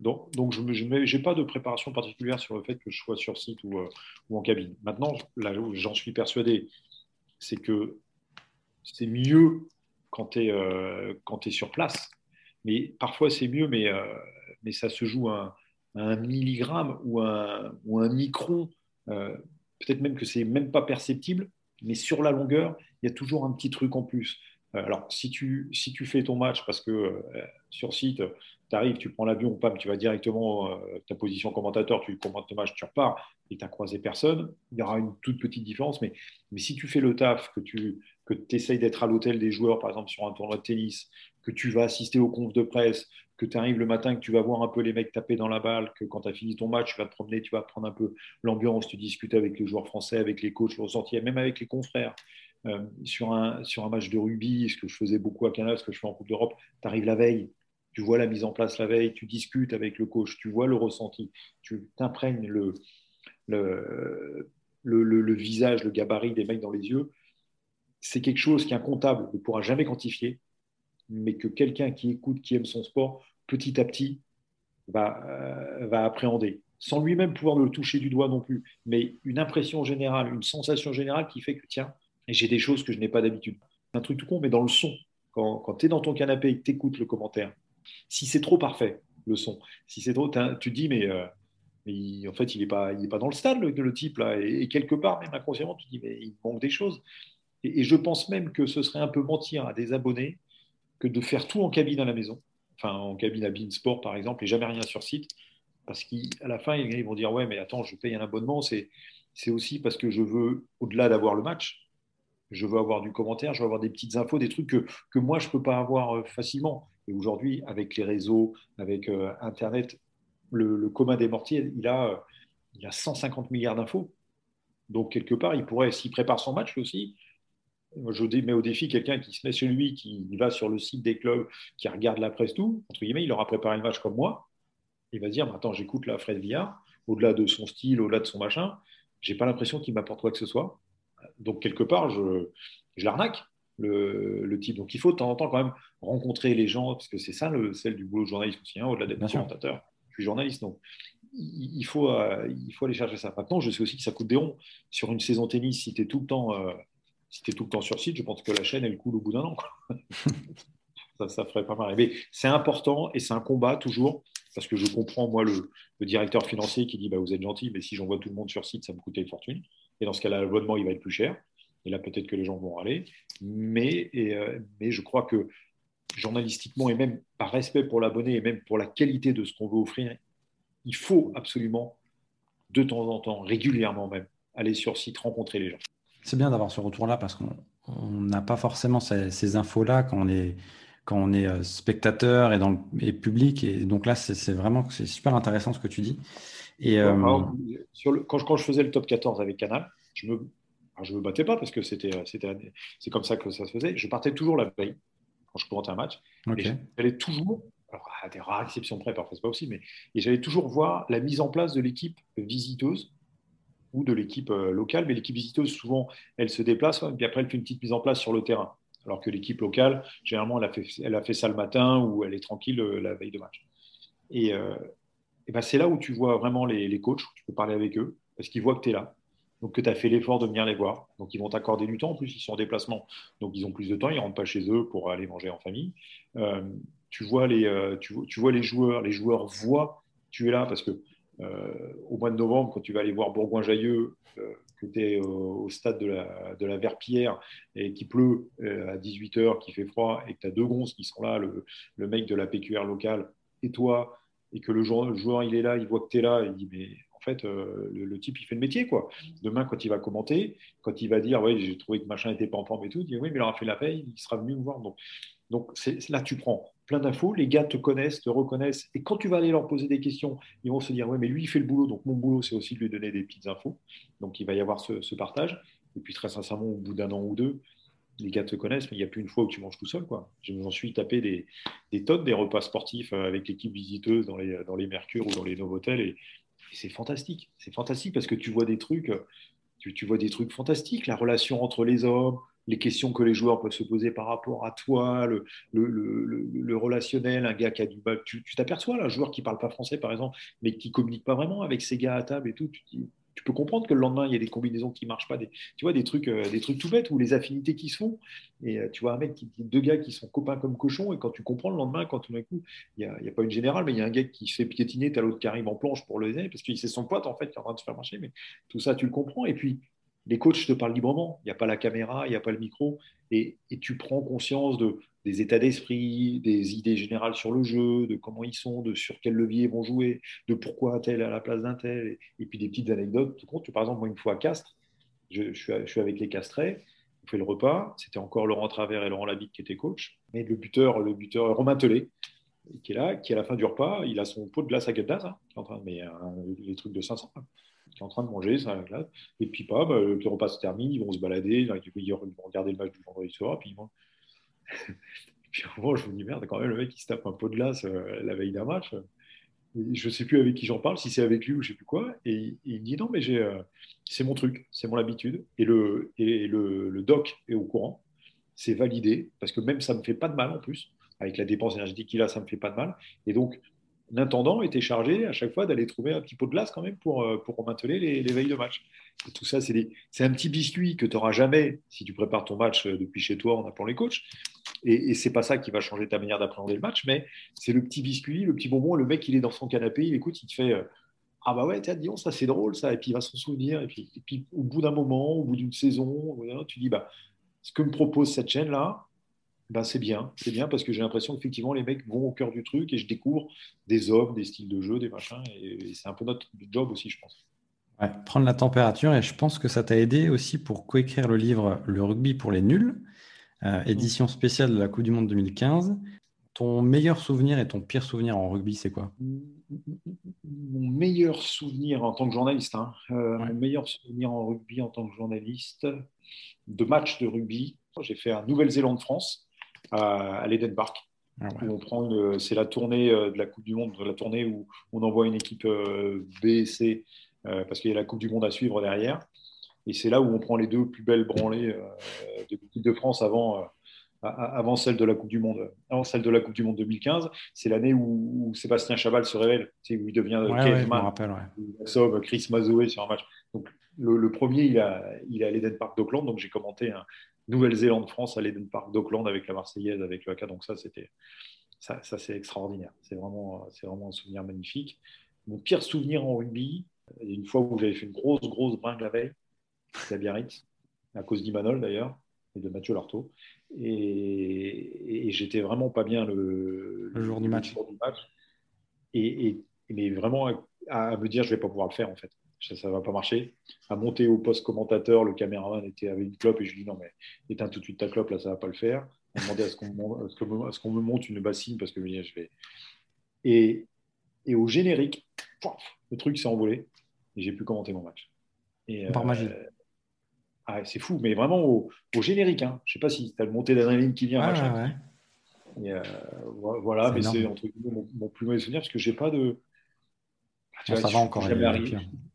Donc, donc, je n'ai pas de préparation particulière sur le fait que je sois sur site ou, euh, ou en cabine. Maintenant, là j'en suis persuadé, c'est que c'est mieux quand tu es, es, sur place. Mais parfois, c'est mieux, mais, mais ça se joue à un, milligramme ou un, ou un micron. Euh, peut-être même que c'est même pas perceptible, mais sur la longueur, il y a toujours un petit truc en plus. alors, si tu, si tu fais ton match parce que sur site, tu arrives, tu prends l'avion, pam, tu vas directement, ta position commentateur, tu commentes ton match, tu repars et tu n'as croisé personne, il y aura une toute petite différence. Mais, mais si tu fais le taf, que tu que essayes d'être à l'hôtel des joueurs, par exemple sur un tournoi de tennis, que tu vas assister aux confs de presse, que tu arrives le matin, que tu vas voir un peu les mecs taper dans la balle, que quand tu as fini ton match, tu vas te promener, tu vas prendre un peu l'ambiance, tu discutes avec les joueurs français, avec les coachs, le ressenti, même avec les confrères. Euh, sur, un, sur un match de rugby, ce que je faisais beaucoup à Canada, ce que je fais en Coupe d'Europe, tu arrives la veille, tu vois la mise en place la veille, tu discutes avec le coach, tu vois le ressenti, tu t'imprègnes le, le, le, le, visage, le gabarit des mecs dans les yeux. C'est quelque chose qu'un comptable ne pourra jamais quantifier, mais que quelqu'un qui écoute, qui aime son sport, petit à petit, va, euh, va appréhender. Sans lui-même pouvoir le toucher du doigt non plus, mais une impression générale, une sensation générale qui fait que, tiens, j'ai des choses que je n'ai pas d'habitude. Un truc tout con, mais dans le son. Quand, quand tu es dans ton canapé et que tu écoutes le commentaire, si c'est trop parfait, le son, si c'est trop, tu dis, mais, euh, en fait, il n'est pas, pas dans le stade, le, type, là. Et, quelque part, même inconsciemment, tu dis, mais il manque des choses. Et, et, je pense même que ce serait un peu mentir à des abonnés que de faire tout en cabine à la maison enfin en cabine à Beansport par exemple, et jamais rien sur site, parce qu'à la fin, ils vont dire Ouais, mais attends, je paye un abonnement, c'est aussi parce que je veux, au-delà d'avoir le match, je veux avoir du commentaire, je veux avoir des petites infos, des trucs que, que moi, je ne peux pas avoir euh, facilement. Et aujourd'hui, avec les réseaux, avec euh, Internet, le, commun des mortiers, il a, euh, il a 150 milliards d'infos. Donc, quelque part, il pourrait, s'il prépare son match aussi, je mets au défi quelqu'un qui se met chez lui, qui va sur le site des clubs, qui regarde la presse, tout, entre guillemets, il aura préparé le match comme moi. Il va se dire, attends, j'écoute la Fred Villard, au-delà de son style, au-delà de son machin, j'ai pas l'impression qu'il m'apporte quoi que ce soit. Donc, quelque part, je, je l'arnaque, le, le, type. Donc, il faut de temps en temps quand même rencontrer les gens, parce que c'est ça, le, celle du boulot de journaliste aussi, hein, au-delà d'être commentateur. Je suis journaliste, donc il faut, euh, il faut aller chercher ça. Maintenant, je sais aussi que ça coûte des ronds. Sur une saison tennis, si tu es tout le temps euh, si tu es tout le temps sur site, je pense que la chaîne, elle coule au bout d'un an. ça, ça ferait pas mal. Mais c'est important et c'est un combat toujours, parce que je comprends, moi, le, directeur financier qui dit bah, Vous êtes gentil, mais si j'envoie tout le monde sur site, ça me coûtait une fortune. Et dans ce cas-là, l'abonnement, il va être plus cher. Et là, peut-être que les gens vont râler. Mais, euh, mais je crois que journalistiquement, et même par respect pour l'abonné, et même pour la qualité de ce qu'on veut offrir, il faut absolument, de temps en temps, régulièrement même, aller sur site, rencontrer les gens. C'est bien d'avoir ce retour-là parce qu'on n'a pas forcément ces, infos-là quand on est, quand on est euh, spectateur et, dans le, public. Et donc là, c'est vraiment c'est super intéressant ce que tu dis. Et, euh, sur le, quand, je, quand, je, faisais le top 14 avec Canal, je me, je me battais pas parce que c'était, c'est comme ça que ça se faisait. Je partais toujours la veille quand je commentais un match. J'allais toujours, alors à des rares exceptions près, parfois c'est pas aussi, mais j'allais toujours voir la mise en place de l'équipe visiteuse ou de l'équipe euh, locale. Mais l'équipe visiteuse, souvent, elle se déplace, et puis après, elle fait une petite mise en place sur le terrain. Alors que l'équipe locale, généralement, elle a, fait, ça le matin ou elle est tranquille euh, la veille de match. Et, euh, et ben, c'est là où tu vois vraiment les, coachs, tu peux parler avec eux, parce qu'ils voient que tu es là. Donc, que tu as fait l'effort de venir les voir. Donc, ils vont t'accorder du temps. En plus, ils sont en déplacement. Donc, ils ont plus de temps. Ils ne rentrent pas chez eux pour aller manger en famille. tu, vois les, tu, vois les joueurs. Les joueurs voient tu es là parce que au mois de novembre, quand tu vas aller voir Bourgoin-Jailleux, euh, que tu es au, stade de la, de Verpillière et qu'il pleut euh, à 18h, qu'il fait froid et que tu as deux gonzes qui sont là, le, mec de la PQR locale et toi, et que le joueur, il est là, il voit que tu es là, il dit mais en fait le, type il fait le métier quoi. Demain quand il va commenter, quand il va dire ouais j'ai trouvé que machin était pas en forme et tout, il dit oui mais il aura fait la veille, il sera venu me voir donc donc là tu prends plein d'infos, les gars te connaissent, te reconnaissent, et quand tu vas aller leur poser des questions, ils vont se dire, ouais, mais lui, il fait le boulot, donc mon boulot, c'est aussi de lui donner des petites infos. Donc il va y avoir ce, partage. Et puis très sincèrement, au bout d'un an ou deux, les gars te connaissent, mais il n'y a plus une fois où tu manges tout seul. Quoi. J'en suis tapé des, des, tonnes des repas sportifs euh, avec l'équipe visiteuse dans les, dans les Mercure ou dans les Novotel, et, c'est fantastique. C'est fantastique parce que tu vois des trucs, tu, tu vois des trucs fantastiques, la relation entre les hommes, les questions que les joueurs peuvent se poser par rapport à toi, le, le, relationnel, un gars qui a du mal. Tu t'aperçois, un joueur qui parle pas français, par exemple, mais qui communique pas vraiment avec ses gars à table et tout. Tu, tu peux comprendre que le lendemain, il y a des combinaisons qui marchent pas. Des, tu vois, des trucs, euh, des trucs tout bêtes ou les affinités qui se font. Et euh, tu vois un mec, qui, deux gars qui sont copains comme cochons. Et quand tu comprends le lendemain, quand tout d'un coup, il n'y a, pas une générale, mais il y a un gars qui se fait piétiner, tu as l'autre qui arrive en planche pour le aider parce qu'il c'est son pote, en fait, qui est en train de se faire marcher. Mais tout ça, tu le comprends. Et puis, les coachs te parlent librement. Il n'y a pas la caméra, il n'y a pas le micro. Et, tu prends conscience de, des états d'esprit, des idées générales sur le jeu, de comment ils sont, de sur quel levier ils vont jouer, de pourquoi un tel à la place d'un tel. Et, puis des petites anecdotes. Tout compte. Par exemple, moi, une fois à Castres, je, suis, avec les Castrés. On fait le repas. C'était encore Laurent Travers et Laurent Labitte qui étaient coachs. Et le buteur, le buteur Romain Tellet, qui est là, qui à la fin du repas, il a son pot de glace à Guettaz, hein, de, mais, les trucs de 500, qui en train de manger ça glace. Et puis pas, bah, le repas se termine, ils vont se balader, ils vont regarder le match du vendredi soir, puis ils puis en moment, je me dis merde, quand même, le mec il se tape un pot de glace euh, la veille d'un match. je ne sais plus avec qui j'en parle, si c'est avec lui ou je ne sais plus quoi. Et, il me dit non, mais euh, c'est mon truc, c'est mon habitude. Et, le, et le, le doc est au courant, c'est validé, parce que même ça ne me fait pas de mal en plus avec la dépense énergétique qu'il a, ça ne me fait pas de mal. Et donc, l'intendant était chargé à chaque fois d'aller trouver un petit pot de glace quand même pour, euh, pour maintenir les, de match. Tout ça, c'est, un petit biscuit que tu n'auras jamais si tu prépares ton match euh, depuis chez toi en appelant les coachs. Et, et c'est pas ça qui va changer ta manière d'appréhender le match, mais c'est le petit biscuit, le petit bonbon. Le mec, il est dans son canapé, il écoute, il te fait euh, Ah bah ouais, tiens, dis ça c'est drôle ça. Et puis il va s'en souvenir. Et puis, et puis au bout d'un moment, au bout d'une saison, tu dis bah, Ce que me propose cette chaîne-là, ben c'est bien, c'est bien parce que j'ai l'impression qu'effectivement les mecs vont au cœur du truc et je découvre des hommes, des styles de jeu, des machins et, c'est un peu notre job aussi, je pense. prendre la température et je pense que ça t'a aidé aussi pour coécrire le livre Le rugby pour les nuls, euh, mmh. édition spéciale de la Coupe du Monde 2015. Ton meilleur souvenir et ton pire souvenir en rugby, c'est quoi? Mon meilleur souvenir en tant que journaliste, hein, euh, mon meilleur souvenir en rugby en tant que journaliste de match de rugby, j'ai fait un Nouvelle-Zélande-France à, l'Eden Park. Ah c'est la tournée euh, de la Coupe du Monde, la tournée où on envoie une équipe euh, B et C euh, parce qu'il y a la Coupe du Monde à suivre derrière. Et c'est là où on prend les deux plus belles branlées de l'équipe de France avant, avant celle de la Coupe du Monde, avant celle de la Coupe du Monde 2015. C'est l'année où, Sébastien Chabal se révèle, où il devient ouais, ouais, Chris Mazoé sur un match. Donc le, premier, il, a, il est à l'Eden Park d'Auckland, donc j'ai commenté un, Nouvelle-Zélande-France à l'Eden Park d'Auckland avec la Marseillaise, avec le AK. Donc ça, c'était ça, ça c'est extraordinaire. C'est vraiment, c'est vraiment un souvenir magnifique. Mon pire souvenir en rugby, une fois où j'avais fait une grosse, grosse bringue la veille, à Biarritz, à cause d'Imanol d'ailleurs, et de Mathieu Lartaud. Et, j'étais vraiment pas bien le, le jour du match. Et, mais vraiment à, me dire, je vais pas pouvoir le faire en fait ça ne va pas marcher. À monter au poste commentateur, le caméraman était avec une clope et je lui dis non, mais éteins tout de suite ta clope, là, ça ne va pas le faire. On demandait à ce qu'on me, monte une bassine parce que je vais. Et, et au générique, le truc s'est envolé et j'ai pu commenter mon match. Et, Par magie. Euh, ah, c'est fou, mais vraiment au, générique. Hein. Je ne sais pas si tu as le montée d'adrénaline qui vient. Ah, euh, voilà, mais c'est entre mon, mon, plus mauvais souvenir parce que j'ai pas de ça va encore.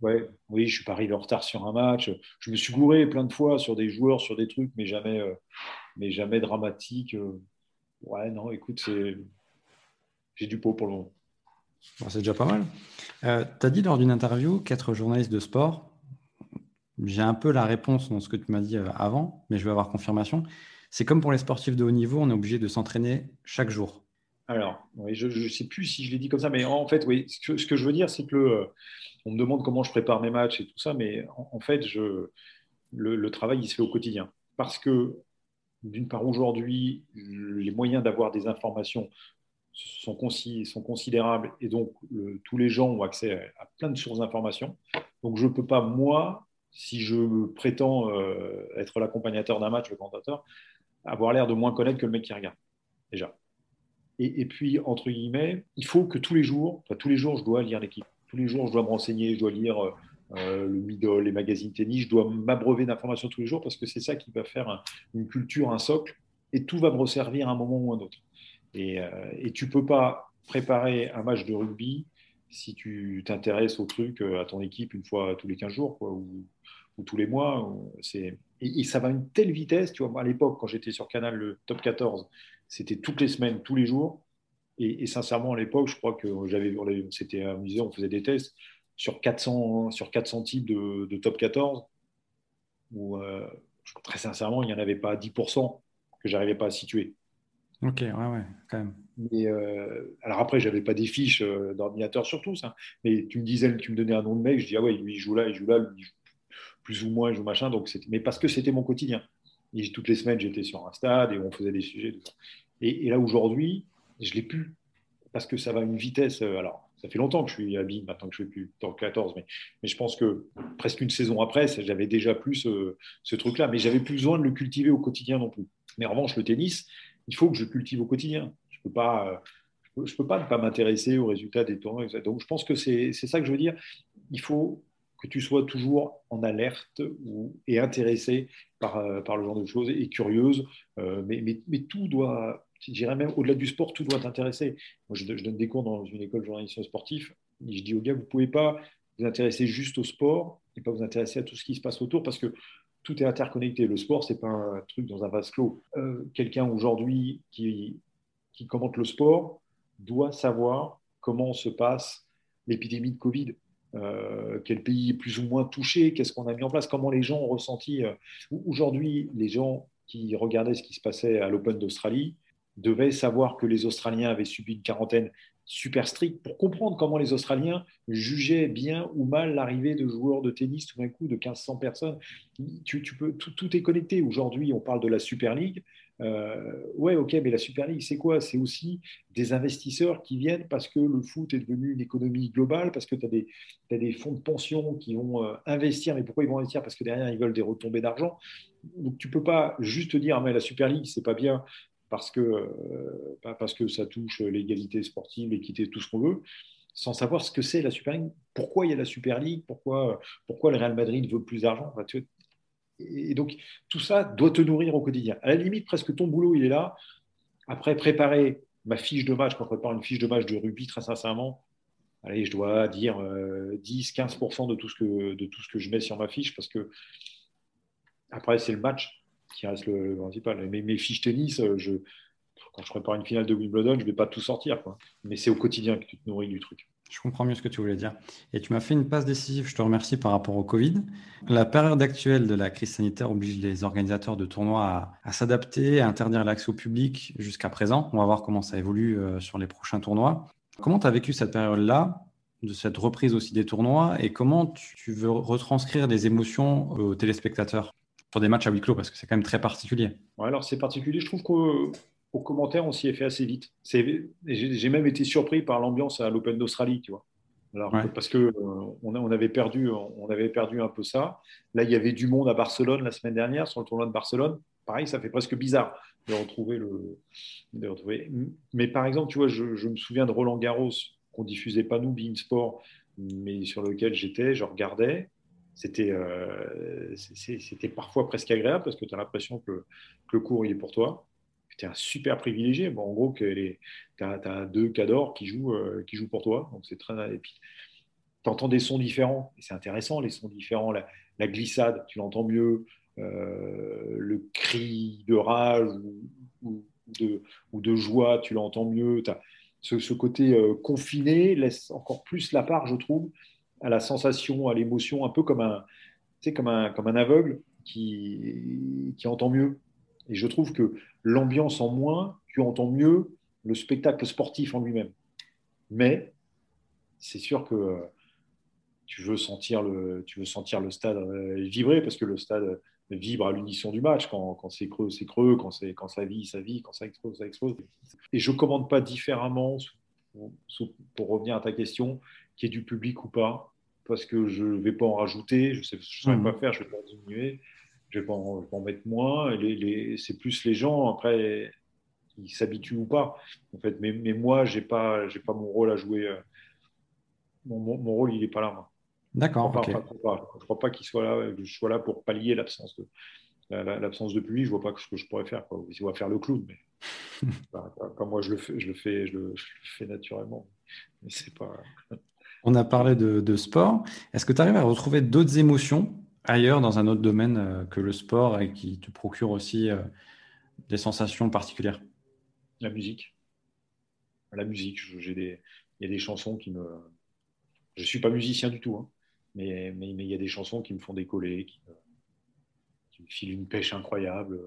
Ouais, oui, je suis pas arrivé en retard sur un match. Je me suis gouré plein de fois sur des joueurs, sur des trucs, mais jamais, euh, mais jamais dramatique. Euh. Ouais, non, écoute, j'ai du pot pour le moment. c'est déjà pas mal. Euh, tu as dit lors d'une interview qu'être journaliste de sport, j'ai un peu la réponse dans ce que tu m'as dit avant, mais je vais avoir confirmation. C'est comme pour les sportifs de haut niveau, on est obligé de s'entraîner chaque jour. Alors, je ne sais plus si je l'ai dit comme ça, mais en fait, oui, ce que, je veux dire, c'est que euh, on me demande comment je prépare mes matchs et tout ça, mais en, fait, je, le, travail, il se fait au quotidien. Parce que, d'une part, aujourd'hui, les moyens d'avoir des informations sont, considérables et donc tous les gens ont accès à, plein de sources d'informations. Donc, je ne peux pas, moi, si je prétends euh, être l'accompagnateur d'un match, le commentateur, avoir l'air de moins connaître que le mec qui regarde, déjà. Et, puis, entre guillemets, il faut que tous les jours, tous les jours, je dois lire l'équipe. Tous les jours, je dois me renseigner, je dois lire euh, le middle, les magazines tennis, je dois m'abreuver d'informations tous les jours parce que c'est ça qui va faire une culture, un socle, et tout va me resservir à un moment ou à un autre. Et, euh, et tu peux pas préparer un match de rugby si tu t'intéresses au truc euh, à ton équipe une fois tous les 15 jours quoi, ou, tous les mois. Et, et, ça va à une telle vitesse. Tu vois, à l'époque, quand j'étais sur Canal, le top 14, c'était toutes les semaines, tous les jours. Et, sincèrement, à l'époque, je crois que j'avais c'était amusé, on faisait des tests sur 400, sur 400 types de, top 14, où euh, très sincèrement, il n'y en avait pas 10% que j'arrivais pas à situer. Ok, ouais, ouais, quand même. Mais, euh, alors après, j'avais pas des fiches euh, d'ordinateur sur tous, hein. mais tu me disais, tu me donnais un nom de mec, je dis ah ouais, lui il joue là, il joue là, lui il joue plus ou moins, je machin. Donc mais parce que c'était mon quotidien. Et toutes les semaines, j'étais sur un stade et on faisait des sujets. Et, là, aujourd'hui, je l'ai plus parce que ça va à une vitesse. Euh, alors, ça fait longtemps que je suis habillé, maintenant que je ne suis plus dans le 14, mais, mais, je pense que presque une saison après, j'avais déjà plus ce, truc-là, mais j'avais plus besoin de le cultiver au quotidien non plus. Mais en revanche, le tennis, il faut que je cultive au quotidien. Je ne peux pas. Je peux, pas ne pas m'intéresser aux résultats des tournois. Donc, je pense que c'est ça que je veux dire. Il faut que tu sois toujours en alerte ou, et intéressé par, euh, par, le genre de choses et curieuse. Euh, mais, mais, tout doit, je dirais même au-delà du sport, tout doit t'intéresser. Moi, je, donne des cours dans une école de journalisme sportif. Je dis aux gars, vous ne pouvez pas vous intéresser juste au sport et pas vous intéresser à tout ce qui se passe autour parce que tout est interconnecté. Le sport, ce n'est pas un truc dans un vase clos. Euh, quelqu'un aujourd'hui qui, qui commente le sport doit savoir comment se passe l'épidémie de Covid. Euh, quel pays est plus ou moins touché, qu'est-ce qu'on a mis en place, comment les gens ont ressenti. Euh, aujourd'hui, les gens qui regardaient ce qui se passait à l'Open d'Australie devaient savoir que les Australiens avaient subi une quarantaine super stricte pour comprendre comment les Australiens jugeaient bien ou mal l'arrivée de joueurs de tennis tout d'un coup de 1500 personnes. Tu, peux, tout, est connecté. Aujourd'hui, on parle de la Super League. Euh, ouais, ok, mais la Super League, c'est quoi? C'est aussi des investisseurs qui viennent parce que le foot est devenu une économie globale, parce que tu as, des fonds de pension qui vont euh, investir. Mais pourquoi ils vont investir? Parce que derrière, ils veulent des retombées d'argent. Donc, tu peux pas juste dire, mais la Super League, c'est pas bien parce que, euh, parce que ça touche l'égalité sportive, l'équité, tout ce qu'on veut, sans savoir ce que c'est la Super League, pourquoi il y a la Super League, pourquoi, pourquoi le Real Madrid veut plus d'argent? Et donc, tout ça doit te nourrir au quotidien. À la limite, presque ton boulot, il est là. Après, préparer ma fiche de match, quand on prépare une fiche de match de rugby, très sincèrement, allez, je dois dire 10-15% euh, de, tout ce que, je mets sur ma fiche, parce que après, c'est le match qui reste le, principal. Mes fiches tennis, euh, je, quand je prépare une finale de Wimbledon, je ne vais pas tout sortir. Mais c'est au quotidien que tu te nourris du truc. Je comprends mieux ce que tu voulais dire. Et tu m'as fait une passe décisive, je te remercie par rapport au Covid. La période actuelle de la crise sanitaire oblige les organisateurs de tournois à, s'adapter, à interdire l'accès au public jusqu'à présent. On va voir comment ça évolue euh, sur les prochains tournois. Comment tu as vécu cette période-là, de cette reprise aussi des tournois, et comment tu veux retranscrire des émotions aux téléspectateurs sur des matchs à huis clos parce que c'est quand même très particulier. Alors c'est particulier. Je trouve qu'au commentaire, on s'y est fait assez vite. J'ai même été surpris par l'ambiance à l'Open d'Australie, tu vois. Alors, Parce que euh, on, avait perdu, on avait perdu un peu ça. Là, il y avait du monde à Barcelone la semaine dernière sur le tournoi de Barcelone. Pareil, ça fait presque bizarre de retrouver le. De retrouver. Mais par exemple, tu vois, je, je me souviens de Roland Garros qu'on diffusait pas nous, Bein Sport, mais sur lequel j'étais, je regardais c'était euh, c'était parfois presque agréable parce que tu as l'impression que, le cours il est pour toi. Tu es un super privilégié. Bon, en gros, tu as, deux cadors qui jouent, euh, qui jouent pour toi. Donc, c'est très. Tu entends des sons différents. C'est intéressant, les sons différents. La, glissade, tu l'entends mieux. Euh, le cri de rage ou, de, ou de, joie, tu l'entends mieux. Ce, ce, côté confiné laisse encore plus la part, je trouve, à la sensation, à l'émotion, un peu comme un, comme un, comme un aveugle qui, qui entend mieux. Et je trouve que l'ambiance en moins, tu entends mieux le spectacle sportif en lui-même. Mais c'est sûr que euh, tu veux sentir le, tu veux sentir le stade euh, vibrer parce que le stade vibre à l'unisson du match. Quand, quand c'est creux, c'est creux. Quand, c'est, quand ça vit, ça vit. Quand ça explose, ça explose. Et je ne commande pas différemment, pour revenir à ta question, qu'il y ait du public ou pas, parce que je ne vais pas en rajouter, je ne sais, pas faire, je ne vais pas diminuer, je vais, pas en mettre moins. c'est plus les gens, après, ils s'habituent ou pas. En fait. mais, mais moi, je n'ai pas, pas mon rôle à jouer. Euh, mon, mon, rôle, il n'est pas là. D'accord. Je ne crois pas, qu'il soit là, je sois là pour pallier l'absence de, l'absence de public. Je ne vois pas ce que je pourrais faire. Quoi. On va faire le clown, mais comme moi je le fais, je le fais, je le, fais naturellement. Mais c'est pas. On a parlé de, sport. Est-ce que tu arrives à retrouver d'autres émotions ailleurs dans un autre domaine euh, que le sport et qui te procure aussi euh, des sensations particulières? La musique. La musique. J'ai des, il y a des chansons qui me. Je ne suis pas musicien du tout, hein, mais, mais, il y a des chansons qui me font décoller, qui me, filent une pêche incroyable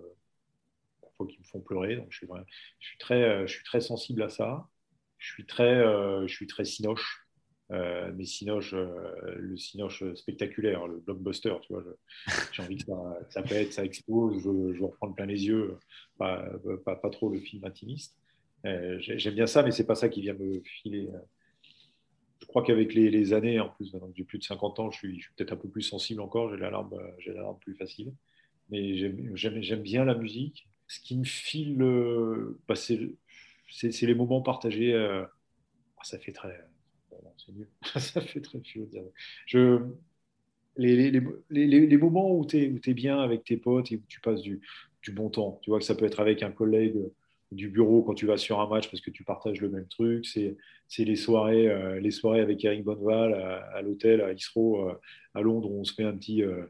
qui me font pleurer. Donc je suis, très, euh, je suis très sensible à ça. Je suis très, euh, je suis très sinoche. Euh, mais Cinoche, le Cinoche spectaculaire, le blockbuster, tu vois. J'ai envie que ça, pète, ça explose, je, je veux reprendre plein les yeux, pas, pas, trop le film intimiste. J'aime bien ça, mais c'est pas ça qui vient me filer. Je crois qu'avec les, années, en plus, maintenant que j'ai plus de 50 ans, je suis, peut-être un peu plus sensible encore, j'ai la larme plus facile. Mais j'aime bien la musique. Ce qui me file, bah, c'est les moments partagés. Ah, ça fait très ça fait très. Je, les, moments où tu es, bien avec tes potes et où tu passes du, du, bon temps, tu vois que ça peut être avec un collègue du bureau quand tu vas sur un match parce que tu partages le même truc. C'est les soirées, euh, les soirées avec Eric Bonneval à, l'hôtel à Isro euh, à Londres où on se fait un petit, euh,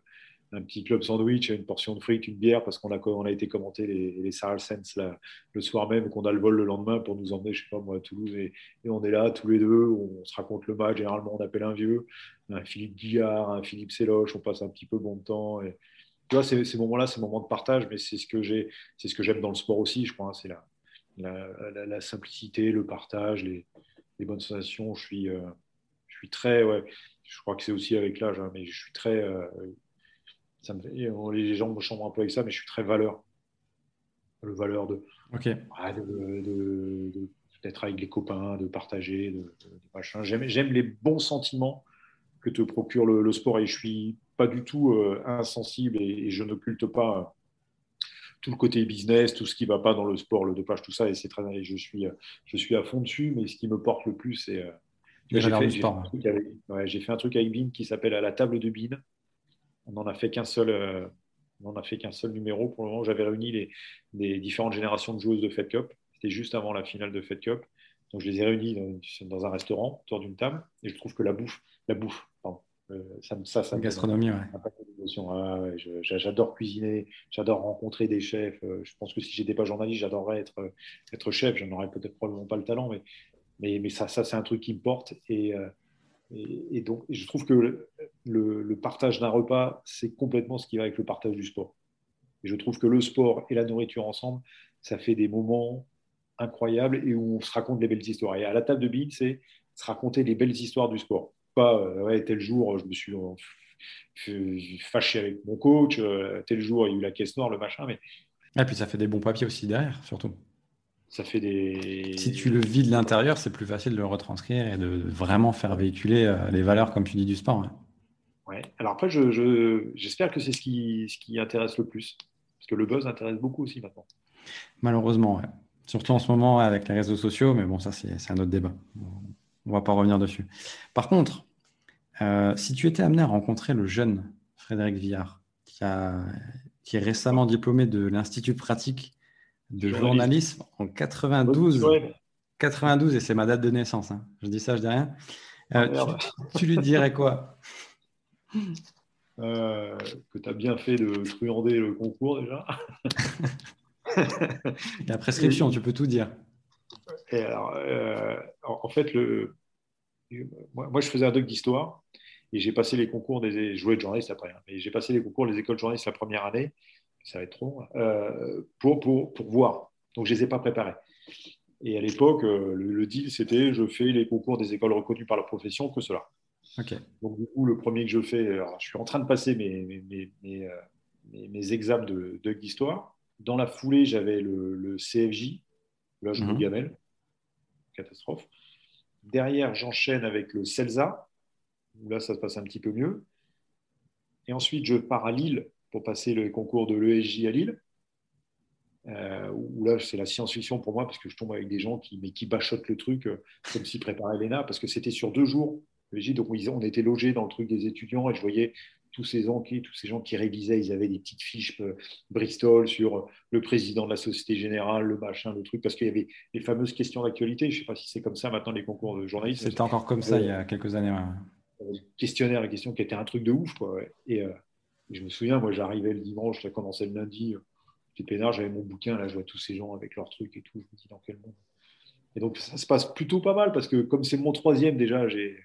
un petit club sandwich, une portion de frites, une bière, parce qu'on a, on a été commenter les, les Saracens là, le soir même, qu'on a le vol le lendemain pour nous emmener, je sais pas moi, à Toulouse. Et, on est là tous les deux, on se raconte le match. Généralement, on appelle un vieux, un Philippe Guillard, un Philippe Séloche, on passe un petit peu bon temps. Et, tu vois, ces, moments-là, ces moments de partage, mais c'est ce que j'ai, c'est ce que j'aime dans le sport aussi, je crois. Hein, c'est la, la, simplicité, le partage, les, les bonnes sensations. Je suis, euh, je suis très, ouais, je crois que c'est aussi avec l'âge, hein, mais je suis très euh, ça me les gens me chambrent un peu avec ça, mais je suis très valeur. Le valeur de, d'être avec les copains, de partager, de, machin. J'aime, j'aime les bons sentiments que te procure le, sport et je suis pas du tout euh, insensible et, je n'occulte pas euh, tout le côté business, tout ce qui va pas dans le sport, le dopage, tout ça. Et c'est très, je suis, je suis à fond dessus, mais ce qui me porte le plus, c'est euh, j'ai, fait, j'ai, fait, un truc avec Bin qui s'appelle à la table de Bin on n'en a fait qu'un seul. Euh, on a fait qu'un seul numéro. Pour le moment, j'avais réuni les, différentes générations de joueuses de Fed Cup. C'était juste avant la finale de Fed Cup. Donc, je les ai réunis dans, un restaurant autour d'une table. Et je trouve que la bouffe, la bouffe, euh, ça, ça, ça, gastronomie, ah j'adore cuisiner, j'adore rencontrer des chefs. Euh, je pense que si j'étais pas journaliste, j'adorerais être, être chef. Je n'aurais peut-être probablement pas le talent, mais, mais, mais ça, ça c'est un truc qui me porte. Et, et, donc, je trouve que le, partage d'un repas, c'est complètement ce qui va avec le partage du sport. Et je trouve que le sport et la nourriture ensemble, ça fait des moments incroyables et où on se raconte des belles histoires. Et à la table de bille, c'est se raconter les belles histoires du sport. Pas, euh, ouais, tel jour, je me suis fâché avec mon coach, euh, tel jour, il y a eu la caisse noire, le machin. Mais... Et puis ça fait des bons papiers aussi derrière, surtout ça fait des. Si tu le vis de l'intérieur, c'est plus facile de le retranscrire et de vraiment faire véhiculer euh, les valeurs, comme tu dis, du sport. Ouais. Alors après, je, j'espère que c'est ce qui, ce qui intéresse le plus. Parce que le buzz intéresse beaucoup aussi maintenant. Malheureusement, ouais. Surtout en ce moment avec les réseaux sociaux, mais bon, ça, c'est, un autre débat. On ne va pas revenir dessus. Par contre, euh, si tu étais amené à rencontrer le jeune Frédéric Villard, qui, a, qui est récemment diplômé de l'Institut pratique de journalisme en 92. 92, et c'est ma date de naissance. Hein. Je dis ça, je dis rien. Euh, ah, tu, lui dirais quoi? Euh, Que tu as bien fait de truander le concours déjà. La prescription, tu peux tout dire. Et alors, euh, en, fait, le, moi, je faisais un doc d'histoire et j'ai passé les concours des. Je de journaliste après, hein, mais j'ai passé les concours des écoles de journalistes la première année ça va être trop, euh, pour, pour, pour, voir. Donc, je ne les ai pas préparés. Et à l'époque, euh, le, deal, c'était je fais les concours des écoles reconnues par la profession, que cela. Donc, du coup, le premier que je fais, je suis en train de passer mes, mes, mes, euh, mes examens de, d'histoire. Dans la foulée, j'avais le, le CFJ, l'âge de Gamel, catastrophe. Derrière, j'enchaîne avec le CELSA, où là, ça se passe un petit peu mieux. Et ensuite, je pars à Lille pour passer le concours de l'ESJ à Lille. Euh, où là, c'est la science-fiction pour moi parce que je tombe avec des gens qui, mais qui bachotent le truc euh, comme s'ils préparaient l'ENA parce que c'était sur deux jours. l'ESJ, donc on était logés dans le truc des étudiants et je voyais tous ces, gens qui, tous ces gens qui révisaient, ils avaient des petites fiches euh, Bristol sur le président de la Société Générale, le machin, le truc, parce qu'il y avait les fameuses questions d'actualité. Je ne sais pas si c'est comme ça maintenant les concours de journalistes. C'était encore comme ça il y a quelques années. Questionnaire, la question qui était un truc de ouf. Quoi, Et, je me souviens, moi, j'arrivais le dimanche, ça commençait le lundi, j'étais pénard, j'avais mon bouquin, là, je vois tous ces gens avec leurs trucs et tout. Je me dis, dans quel monde Et donc, ça se passe plutôt pas mal parce que, comme c'est mon troisième déjà, j'ai.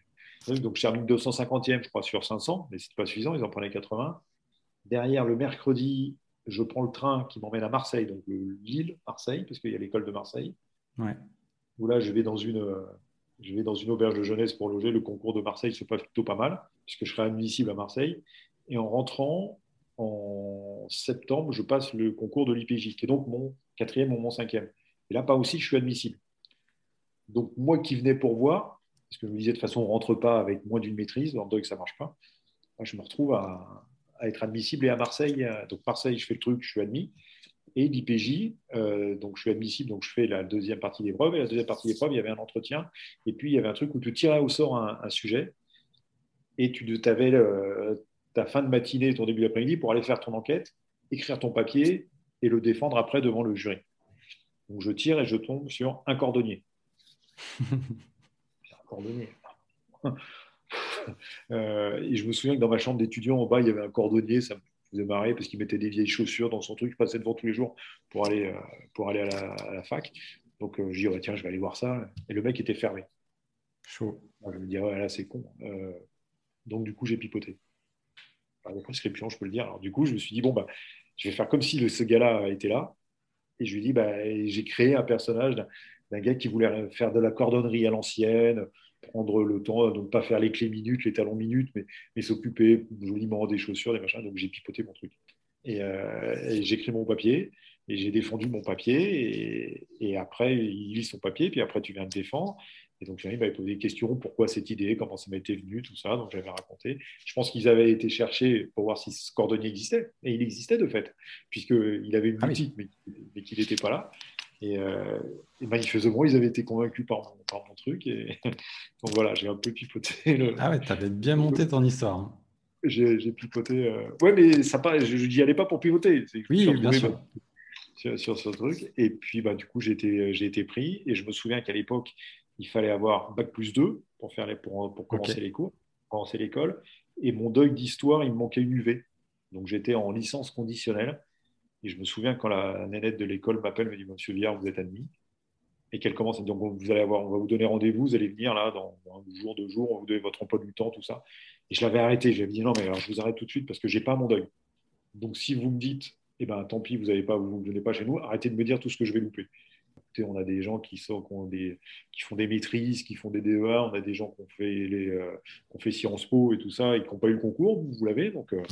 Donc, je termine 250e, je crois, sur 500, mais c'est pas suffisant, ils en prenaient 80. Derrière, le mercredi, je prends le train qui m'emmène à Marseille, donc Lille, Marseille, parce qu'il y a l'école de Marseille. Ouais. Où là, je vais dans une, Je vais dans une auberge de jeunesse pour loger. Le concours de Marseille se passe plutôt pas mal, puisque je serai admissible à Marseille. Et en rentrant, en septembre, je passe le concours de l'IPJ, qui est donc mon quatrième ou mon cinquième. Et là, pas aussi, je suis admissible. Donc, moi qui venais pour voir, parce que je me disais de toute façon, on ne rentre pas avec moins d'une maîtrise, dans le que ça ne marche pas, je me retrouve à, être admissible et à Marseille. Donc, Marseille, je fais le truc, je suis admis. Et l'IPJ, euh, donc je suis admissible, donc je fais la deuxième partie d'épreuve. Et la deuxième partie d'épreuve, il y avait un entretien. Et puis, il y avait un truc où tu tirais au sort un, sujet et tu avais ta fin de matinée, ton début d'après-midi pour aller faire ton enquête, écrire ton papier et le défendre après devant le jury. Donc je tire et je tombe sur un cordonnier. un cordonnier. Euh, et je me souviens que dans ma chambre d'étudiant, en bas, il y avait un cordonnier. Ça me faisait marrer parce qu'il mettait des vieilles chaussures dans son truc. Je passais devant tous les jours pour aller, euh, pour aller à, la, fac. Donc euh, je dis, tiens, je vais aller voir ça. Et le mec était fermé. Chaud. je me dis, ouais, là, c'est con. donc du coup, j'ai pipoté. Par la prescription, je peux le dire. Alors, du coup, je me suis dit, bon, bah, je vais faire comme si ce gars-là était là. Et je lui dis, bah, j'ai créé un personnage d'un gars qui voulait faire de la cordonnerie à l'ancienne, prendre le temps de ne pas faire les clés minutes, les talons minutes, mais, s'occuper joliment des chaussures, des machins. Donc j'ai pipoté mon truc. Et, euh, j'ai écrit mon papier, et j'ai défendu mon papier, et, et, après, il lit son papier, puis après, tu viens te défendre. Et donc, j'arrive à poser des questions, pourquoi cette idée, comment ça m'était venu, tout ça. Donc, j'avais raconté. Je pense qu'ils avaient été chercher pour voir si ce cordonnier existait. Et il existait, de fait, puisqu'il avait une ah boutique, mais, mais qu'il n'était pas là. Et, euh, manifestement, ils avaient été convaincus par mon, truc. Et donc voilà, j'ai un peu pipoté. Le... Ah ouais, tu avais bien monté ton histoire. Hein. J'ai pipoté. Euh... Ouais, mais ça pas, je n'y allais pas pour pivoter. Oui, bien sûr. Sur, ce truc. Et puis, bah, du coup, j'ai été, été, pris. Et je me souviens qu'à l'époque, il fallait avoir Bac plus 2 pour, faire les, pour, pour commencer les cours, commencer l'école. Et mon deuil d'histoire, il me manquait une UV. Donc, j'étais en licence conditionnelle. Et je me souviens quand la nénette de l'école m'appelle, me dit Monsieur Viard, vous êtes admis. Et qu'elle commence à dire donc, vous allez avoir, on va vous donner rendez-vous, vous allez venir là dans, un jour, deux jours, on va vous donner votre emploi du temps, tout ça. Et je l'avais arrêté. J'avais dit non, mais alors je vous arrête tout de suite parce que j'ai pas mon deuil. Donc si vous me dites, eh ben tant pis, vous ne pas, vous, venez pas chez nous, arrêtez de me dire tout ce que je vais louper. On a des gens qui, sont, qui, qui, font des maîtrises, qui font des DEA, on a des gens qui ont fait, les, euh, fait Sciences Po et tout ça et qui n'ont pas eu le concours, vous, vous l'avez. Donc, euh,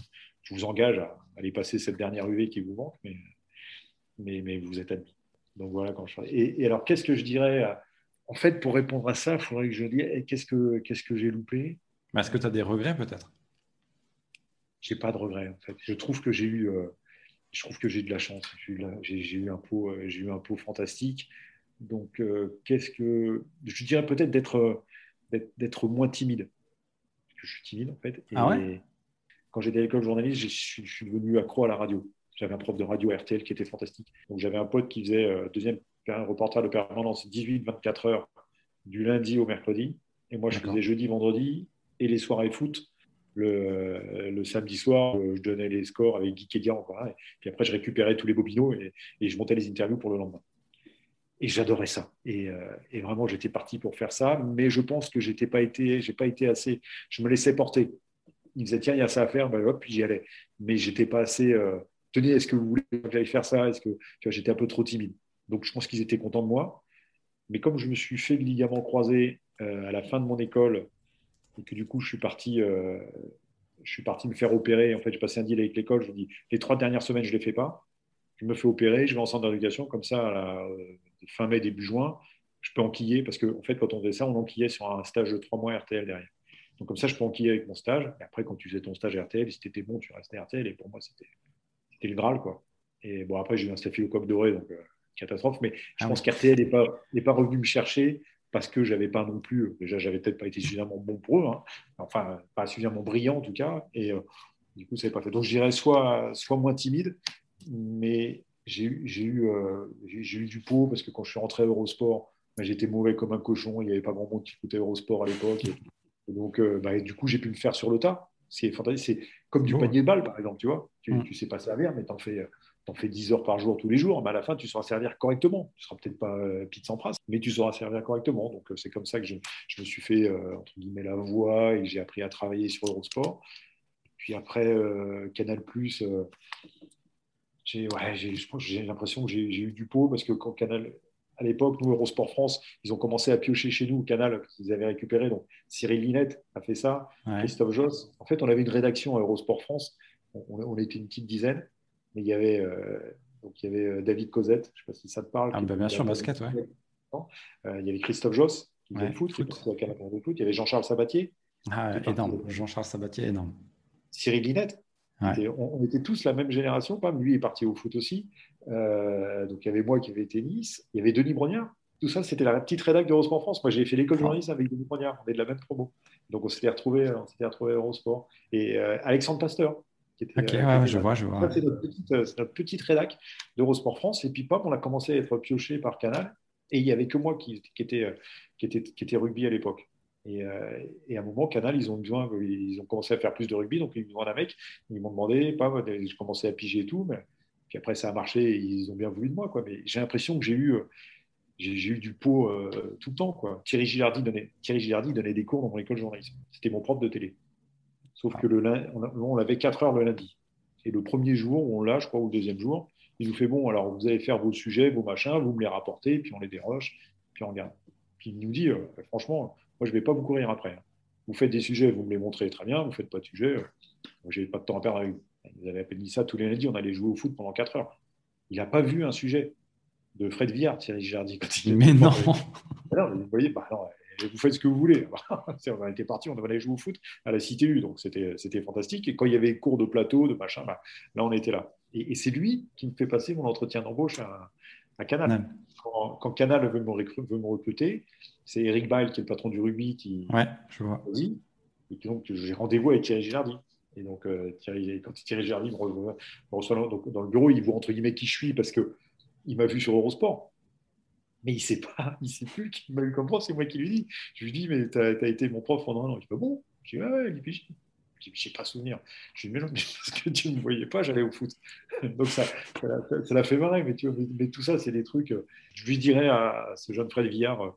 je vous engage à aller passer cette dernière UV qui vous manque, mais, mais, mais vous êtes admis. Donc voilà quand je et, et alors, qu'est-ce que je dirais En fait, pour répondre à ça, il faudrait que je dise eh, qu'est-ce que, qu'est-ce que j'ai loupé? Est-ce que tu as des regrets peut-être? J'ai pas de regrets en fait. Je trouve que j'ai eu, euh, je trouve que j'ai de la chance. J'ai eu, un pot, euh, j'ai eu un pot fantastique. Donc, euh, qu'est-ce que je dirais peut-être d'être, d'être, moins timide. Parce que je suis timide en fait. ah ouais? quand j'étais à l'école journaliste, je suis, devenu accro à la radio. J'avais un prof de radio RTL qui était fantastique. Donc j'avais un pote qui faisait euh, deuxième reporter de permanence 18-24 heures du lundi au mercredi. Et moi, je faisais jeudi, vendredi et les soirées foot. Le, le samedi soir, euh, je donnais les scores avec Guy Kedia encore. Et puis après, je récupérais tous les bobinos et, je montais les interviews pour le lendemain. Et j'adorais ça. Et, euh, et vraiment, j'étais parti pour faire ça. Mais je pense que j'étais pas été, j'ai pas été assez. Je me laissais porter il disait tiens, il y a ça à faire, ben, hop, puis j'y allais. Mais j'étais pas assez. Euh, tenez, est-ce que vous voulez que j'aille faire ça? Est-ce que j'étais un peu trop timide Donc je pense qu'ils étaient contents de moi. Mais comme je me suis fait le ligament croisé euh, à la fin de mon école et que du coup je suis parti, euh, je suis parti me faire opérer. En fait, j'ai passé un deal avec l'école. Je dis les trois dernières semaines, je les fais pas. Je me fais opérer, je vais en centre d'éducation comme ça, à fin mai début juin, je peux enquiller parce qu'en en fait, quand on faisait ça, on enquillait sur un stage de trois mois RTL derrière. Donc comme ça, je peux enquiller avec mon stage. Et après, quand tu faisais ton stage RTL, si tu étais bon, tu restais RTL. Et pour moi, c'était le Graal. Quoi. Et bon, après, j'ai eu un staphylocoque doré, donc euh, catastrophe. Mais je ah pense qu'RTL n'est pas, pas revenu me chercher parce que j'avais pas non plus, déjà, j'avais peut-être pas été suffisamment bon pour eux, hein. enfin, pas suffisamment brillant en tout cas. Et euh, du coup, ça n'avait pas fait. Donc, je dirais soit, soit moins timide, mais j'ai eu, eu, euh, eu du pot parce que quand je suis rentré à Eurosport, bah, j'étais mauvais comme un cochon. Il n'y avait pas grand monde qui écoutait Eurosport à l'époque donc, euh, bah, du coup, j'ai pu le faire sur le tas. C'est fantastique. C'est comme du panier de balles, par exemple, tu vois. Tu, ne mm. sais pas servir, mais tu en fais, en fais 10 heures par jour tous les jours. Mais à la fin, tu sauras servir correctement. Tu ne seras peut-être pas euh, pizza en phrase, mais tu sauras servir correctement. Donc, euh, c'est comme ça que je, je me suis fait, euh, entre guillemets, la voix et j'ai appris à travailler sur Eurosport. Puis après, Canal, j'ai ouais, j'ai l'impression que j'ai eu du pot parce que quand Canal, à l'époque, nous, Eurosport France, ils ont commencé à piocher chez nous canal qu'ils avaient récupéré. Donc, Cyril Linette a fait ça, Christophe Joss. En fait, on avait une rédaction à Eurosport France. On, était une petite dizaine. Mais il y avait, euh, donc, il y avait euh, David Cosette, je ne sais pas si ça te parle. Ah, bah, bien sûr, basket, ouais. Euh, il y avait Christophe Joss, qui faisait le foot, foot. Il y avait Jean-Charles Sabatier. Ah, énorme. Jean-Charles Sabatier, énorme. Cyril Linette. On, était tous la même génération, pas lui est parti au foot aussi. Euh, donc il y avait moi qui avais tennis, il y avait Denis Brognard. Tout ça, c'était la petite rédac d'Eurosport France. Moi, j'ai fait l'école de journalisme avec Denis Brognard. On est de la même promo. Donc on s'était retrouvés, on s'était retrouvé à Eurosport. Et euh, Alexandre Pasteur. Qui était, ok, euh, ouais, je vois, je vois. C'est notre, notre, petite rédac d'Eurosport France. Et puis, pop, on a commencé à être pioché par Canal. Et il n'y avait que moi qui, qui, était, qui, était, qui était rugby à l'époque. Et, et, à un moment, Canal, ils ont besoin, ils ont commencé à faire plus de rugby, donc ils me demandent un mec. Ils m'ont demandé, pas, je commençais à piger et tout, mais puis après, ça a marché et ils ont bien voulu de moi. Quoi. Mais j'ai l'impression que j'ai eu, euh, j'ai, eu du pot euh, tout le temps. Quoi. Thierry, Gilardi donnait, Thierry Gilardi donnait des cours dans mon école de journalisme. C'était mon prof de télé. Sauf que le on avait 4 heures le lundi. Et le premier jour, on l'a, je crois, ou le deuxième jour, il nous fait bon, alors vous allez faire vos sujets, vos machins, vous me les rapportez, puis on les déroche, puis on regarde. Puis il nous dit, euh, franchement, moi je ne vais pas vous courir après. Vous faites des sujets, vous me les montrez très bien, vous ne faites pas de sujets, moi j'ai pas de temps à perdre avec vous. Il avait appelé ça tous les lundis, on allait jouer au foot pendant 4 heures. Il n'a pas vu un sujet de Fred Villard, Thierry Girardi. Mais non. Vous voyez, bah, vous faites ce que vous voulez. on était parti, on allait jouer au foot à la Cité U, donc c'était fantastique. Et quand il y avait cours de plateau, de machin, bah, là on était là. Et, c'est lui qui me fait passer mon entretien d'embauche à, Canal. Quand, Canal veut me, veut me recruter, c'est Eric Bail, qui est le patron du rugby, qui ouais, je vois. Et donc j'ai rendez-vous avec Thierry Girardi. Et donc, euh, Thierry, quand Thierry Gerly me reçoit, dans le bureau, il voit entre guillemets qui je suis parce qu'il m'a vu sur Eurosport. Mais il ne sait pas, il sait plus qui m'a eu c'est moi qui lui dis. Je lui dis, mais tu as, été mon prof pendant un an. Il dit, bon? Je dis, ouais, ouais, dit, je n'ai pas souvenir. Je dis, mais non, parce que tu ne me voyais pas, j'allais au foot. Donc ça, ça l'a fait marrer, mais, tu mais, tout ça, c'est des trucs. Euh, je lui dirais à ce jeune Fred Villard,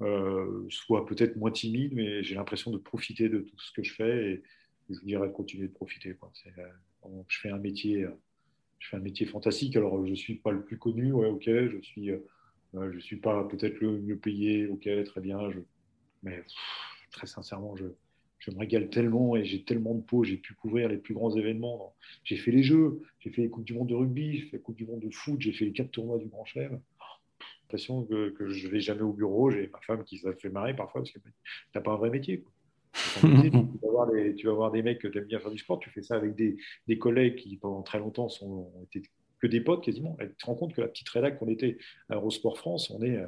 euh, soit peut-être moins timide, mais j'ai l'impression de profiter de tout ce que je fais. Et, je dirais de continuer de profiter. Euh, je fais un métier, euh, je fais un métier fantastique. Alors, je suis pas le plus connu, ouais, ok. Je suis, euh, je suis pas peut-être le mieux payé, ok, très bien. Je, mais très sincèrement, je, je me régale tellement et j'ai tellement de peau. J'ai pu couvrir les plus grands événements. J'ai fait les Jeux, j'ai fait les Coupes du Monde de rugby, j'ai fait les Coupes du Monde de foot, j'ai fait les quatre tournois du Grand Chelem. l'impression que, que je vais jamais au bureau. J'ai ma femme qui ça fait marrer parfois parce que tu n'as pas un vrai métier. Quoi tu, vas voir tu vas voir des mecs que tu aimes bien faire du sport, tu fais ça avec des, des collègues qui, pendant très longtemps, sont, ont été que des potes quasiment. tu te rends compte que la petite rédac qu'on était à Eurosport France, on est,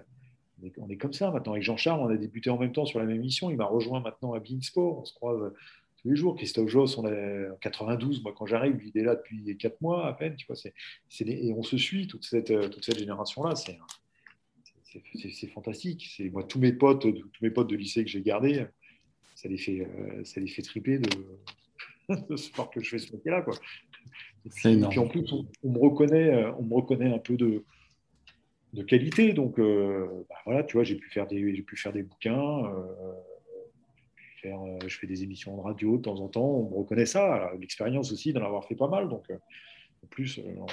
on est, comme ça maintenant. Avec Jean-Charles, on a débuté en même temps sur la même émission. Il m'a rejoint maintenant à Bein Sport. On se croise tous les jours. Christophe Joss, on est en 92. Moi, quand j'arrive, il est là depuis 4 mois à peine. Tu vois, c'est, et on se suit, toute cette, toute cette génération-là. C'est, fantastique. Moi, tous mes potes, tous mes potes de lycée que j'ai gardés, ça les fait, euh, ça les fait triper de, de ce sport que je fais ce métier-là. Et puis, en plus, on, me reconnaît, euh, on me reconnaît un peu de, de qualité. Donc, euh, bah, voilà, tu vois, j'ai pu faire des, j'ai pu faire des bouquins. Faire, je fais des émissions de radio de temps en temps. On me reconnaît ça. L'expérience aussi d'en avoir fait pas mal. Donc, en plus, en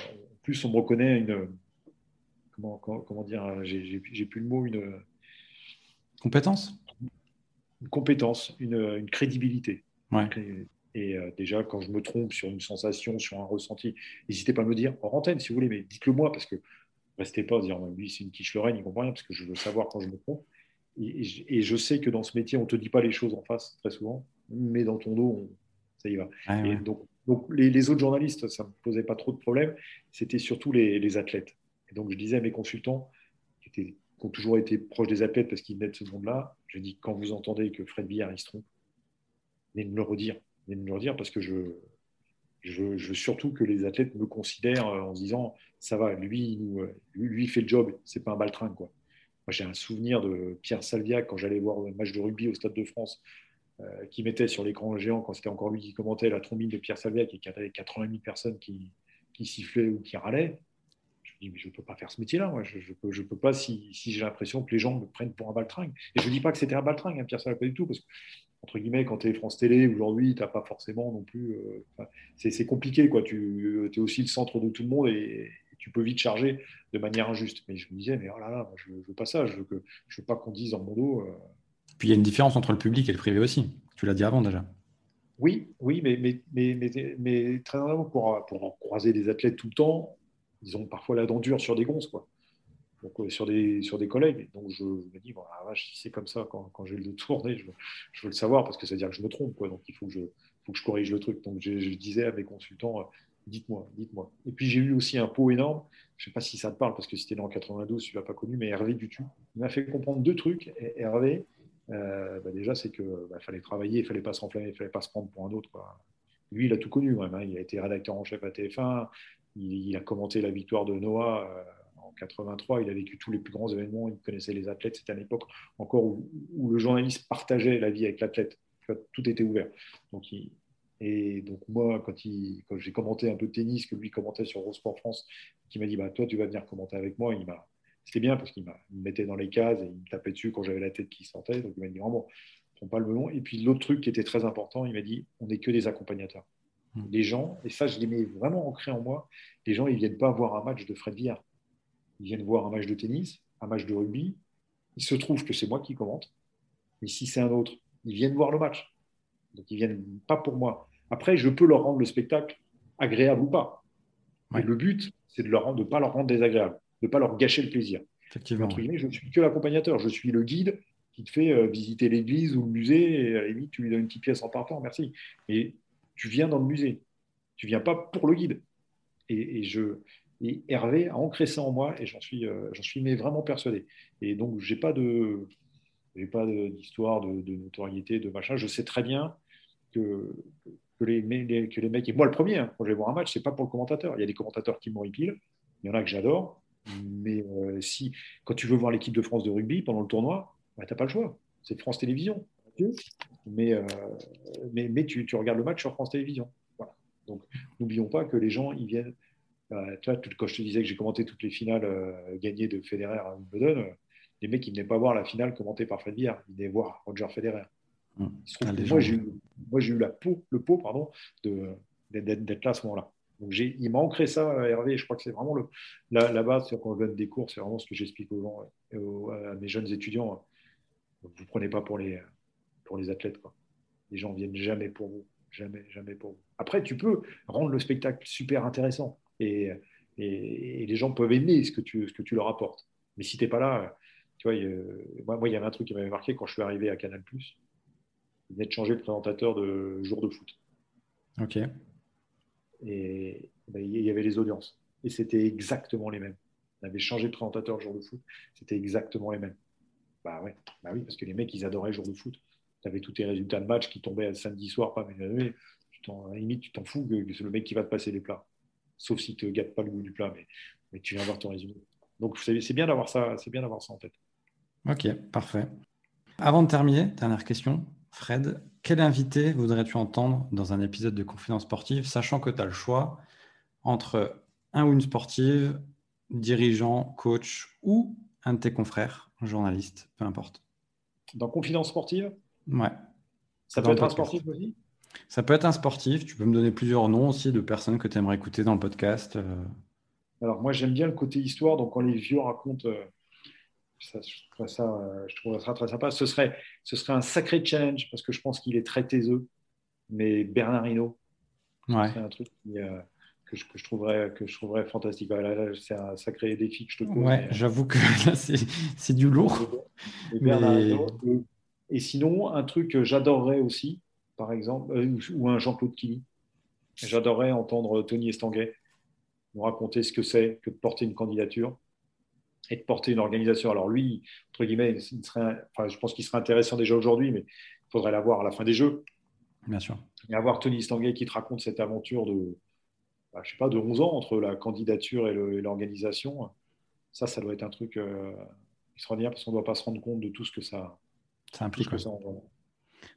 plus, on me reconnaît une. Comment, comment, dire J'ai plus le mot. Une compétence? Une compétence, une, crédibilité. Et euh, déjà, quand je me trompe sur une sensation, sur un ressenti, n'hésitez pas à me dire en antenne si vous voulez, mais dites-le moi parce que restez pas à dire lui c'est une quiche Lorraine, il comprend rien parce que je veux savoir quand je me trompe. Et, je sais que dans ce métier, on te dit pas les choses en face très souvent, mais dans ton dos, ça y va. et donc, donc les, autres journalistes, ça me posait pas trop de problèmes. C'était surtout les, les, athlètes. Et donc je disais à mes consultants, qui étaient qui ont toujours été proches des athlètes parce qu'ils venaient de ce monde-là. Je dis, quand vous entendez que Fred Billard, il se trompe, venez me le redire. Me le redire parce que je, je, veux surtout que les athlètes me considèrent euh, en se disant, ça va, lui, euh, fait le job, c'est pas un baltringue. Quoi. Moi, j'ai un souvenir de Pierre Salviac quand j'allais voir un match de rugby au Stade de France, euh, qui mettait sur l'écran géant, quand c'était encore lui qui commentait la trombine de Pierre Salviac et qui avait 80 000 personnes qui, sifflaient ou qui râlaient dis, mais je ne peux pas faire ce métier-là. Moi. Je ne peux, je pas si, j'ai l'impression que les gens me prennent pour un baltringue. Et je ne dis pas que c'était un baltringue, hein, Pierre ça pas du tout, parce que, entre guillemets, quand tu es France Télé aujourd'hui, tu n'as pas forcément non plus. Euh, c'est compliqué, quoi. Tu es aussi le centre de tout le monde et, tu peux vite charger de manière injuste. Mais je me disais, mais oh là là, je ne veux pas ça, je ne veux, veux, pas qu'on dise dans mon dos. Euh, Puis il y a une différence entre le public et le privé aussi. Tu l'as dit avant déjà. Oui, oui, mais, mais, mais, mais, très pour, pour croiser des athlètes tout le temps, ils ont parfois la dent dure sur des gonzes, quoi. Euh, sur, des, sur des collègues. Donc, je, me dis, voilà, si c'est comme ça, quand, quand j'ai le tourner, je, je, veux le savoir parce que ça veut dire que je me trompe, quoi. Donc, il faut que je, faut que je corrige le truc. Donc, je, disais à mes consultants, euh, dites-moi, dites-moi. Et puis, j'ai eu aussi un pot énorme. Je ne sais pas si ça te parle parce que c'était en 92, tu ne l'as pas connu, mais Hervé Dutu. Il m'a fait comprendre deux trucs. Hervé, euh, bah, déjà, c'est qu'il bah, fallait travailler, il ne fallait pas s'enflammer, il ne fallait pas se prendre pour un autre. Lui, il a tout connu, hein. Il a été rédacteur en chef à TF1, il, a commenté la victoire de Noah 83, il a vécu tous les plus grands événements, il connaissait les athlètes. C'était à l'époque encore où, le journaliste partageait la vie avec l'athlète. Tout était ouvert. Donc, et donc, moi, quand, quand j'ai commenté un peu de tennis, que lui commentait sur Eurosport France, qui m'a dit bah, Toi, tu vas venir commenter avec moi, il m'a c'était bien parce qu'il me mettait dans les cases et il me tapait dessus quand j'avais la tête qui sentait. Donc il m'a dit vraiment, prends pas le melon. Et puis l'autre truc qui était très important, il m'a dit, on n'est que des accompagnateurs. Mmh. Les gens, et ça je l'ai mis vraiment ancré en moi, les gens, ils viennent pas voir un match de Fred Villard. Ils viennent voir un match de tennis, un match de rugby. Il se trouve que c'est moi qui commente. Mais si c'est un autre, ils viennent voir le match. Donc ils viennent pas pour moi. Après, je peux leur rendre le spectacle agréable ou pas. Mais le but, c'est de ne pas leur rendre désagréable de ne pas leur gâcher le plaisir. Effectivement. je ne suis que l'accompagnateur, je suis le guide qui te fait euh, visiter l'église ou le musée, et à la limite, tu lui donnes une petite pièce en partant, merci. Mais tu viens dans le musée, tu viens pas pour le guide. Et, je, et Hervé a ancré ça en moi, et j'en suis, euh, suis mais vraiment persuadé. Et donc, j'ai pas de, j'ai pas d'histoire de, notoriété, de machin. Je sais très bien que, que, les, que les mecs, et moi le premier, hein, quand je vais voir un match, c'est pas pour le commentateur. Il y a des commentateurs qui m'horripilent, il y en a que j'adore, mais euh, si, quand tu veux voir l'équipe de France de rugby pendant le tournoi, bah, tu n'as pas le choix. C'est France Télévisions. Mais, euh, mais, mais tu, regardes le match sur France Télévisions. Donc, n'oublions pas que les gens, ils viennent. Euh, tu vois, quand je te disais que j'ai commenté toutes les finales gagnées de Federer à Wimbledon, les mecs, ils ne venaient pas voir la finale commentée par Fred. Ils venaient voir Roger Federer. Mmh. Ah, moi, j'ai eu, eu, la peau, le pot pardon, d'être là à ce moment-là. Donc il m'a ancré ça, euh, Hervé, je crois que c'est vraiment le, la, base. Quand on donne des cours, c'est vraiment ce que j'explique aux gens, à mes jeunes étudiants. vous ne prenez pas pour les, pour les athlètes. Quoi. Les gens viennent jamais pour vous. Jamais, jamais pour vous. Après, tu peux rendre le spectacle super intéressant et, et, les gens peuvent aimer ce que tu, ce que tu leur apportes. Mais si tu n'es pas là, tu vois, moi, moi, il y avait un truc qui m'avait marqué quand je suis arrivé à Canal. Il venait de changer le présentateur de jour de foot. Ok et ben, il y avait les audiences. Et c'était exactement les mêmes. On avait changé de présentateur jour de foot, c'était exactement les mêmes. Bah, ouais. bah oui, parce que les mecs, ils adoraient jour de foot. Tu avais tous tes résultats de match qui tombaient samedi soir, pas mais tu à la limite, tu t'en fous que c'est le mec qui va te passer les plats. Sauf si tu ne gâtes pas le goût du plat, mais, mais tu viens voir ton résumé. Donc c'est bien d'avoir ça, c'est bien d'avoir ça en tête. Ok, parfait. Avant de terminer, dernière question. Fred, quel invité voudrais-tu entendre dans un épisode de Confidence Sportive, sachant que tu as le choix entre un ou une sportive, dirigeant, coach ou un de tes confrères, journaliste, peu importe? Dans Confidence Sportive? Ouais. Ça peut être un sportif aussi? Ça peut être un sportif. Tu peux me donner plusieurs noms aussi de personnes que tu aimerais écouter dans le podcast. Euh. Alors, moi, j'aime bien le côté histoire. Donc, quand les vieux racontent euh, ça, je, trouverais ça, euh, je trouverais ça très sympa. Ce serait, ce serait un sacré challenge parce que je pense qu'il est très taiseux. Mais Bernard Hinault, ouais. c'est un truc euh, que, je, que, je, trouverais, que je trouverais fantastique. c'est un sacré défi que je te pose. Ouais, j'avoue que là, c'est du lourd. Et, sinon, un truc que j'adorerais aussi, par exemple, ou un Jean-Claude Killy. J'adorerais entendre Tony Estanguet nous raconter ce que c'est que de porter une candidature et de porter une organisation. Alors lui, entre guillemets, serait, enfin, je pense qu'il serait intéressant déjà aujourd'hui, mais il faudrait l'avoir à la fin des Jeux. Bien sûr. Et avoir Tony Stanguay qui te raconte cette aventure de, bah, je sais pas, de 11 ans entre la candidature et l'organisation, ça, ça doit être un truc euh, extraordinaire parce qu'on ne doit pas se rendre compte de tout ce que ça, ça implique.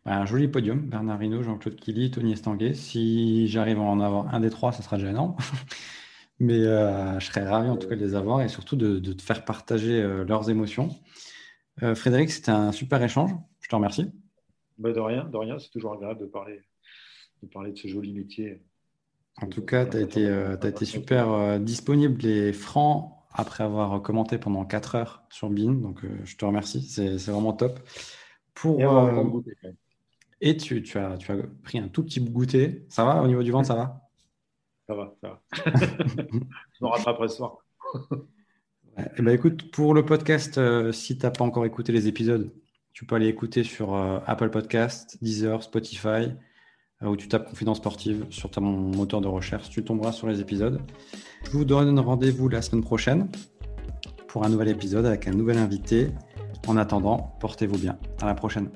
Un joli podium, Bernard Hinault, Jean-Claude Killy, Tony Estanguet. Si j'arrive à en avoir un des trois, ça sera gênant. Mais euh, je serais ravi en tout cas de les avoir et surtout de, te faire partager euh, leurs émotions. Euh, Frédéric, c'était un super échange. Je te remercie. Bah, de rien, de rien. C'est toujours agréable de parler, de parler de ce joli métier En tout cas, tu as été, été super disponible et franc après avoir commenté pendant 4 heures sur Bean. Donc, je te remercie. C'est vraiment top. Pour, et, tu, tu, as, tu as pris un tout petit goûter. Ça va au niveau du ventre, ça va? Ça va, ça va. je me rattraperai ce soir. Eh ben, écoute, pour le podcast, euh, si tu n'as pas encore écouté les épisodes, tu peux aller écouter sur euh, Apple Podcast, Deezer, Spotify, euh, où tu tapes Confidence Sportive sur ton moteur de recherche. Tu tomberas sur les épisodes. Je vous donne rendez-vous la semaine prochaine pour un nouvel épisode avec un nouvel invité. En attendant, portez-vous bien. À la prochaine.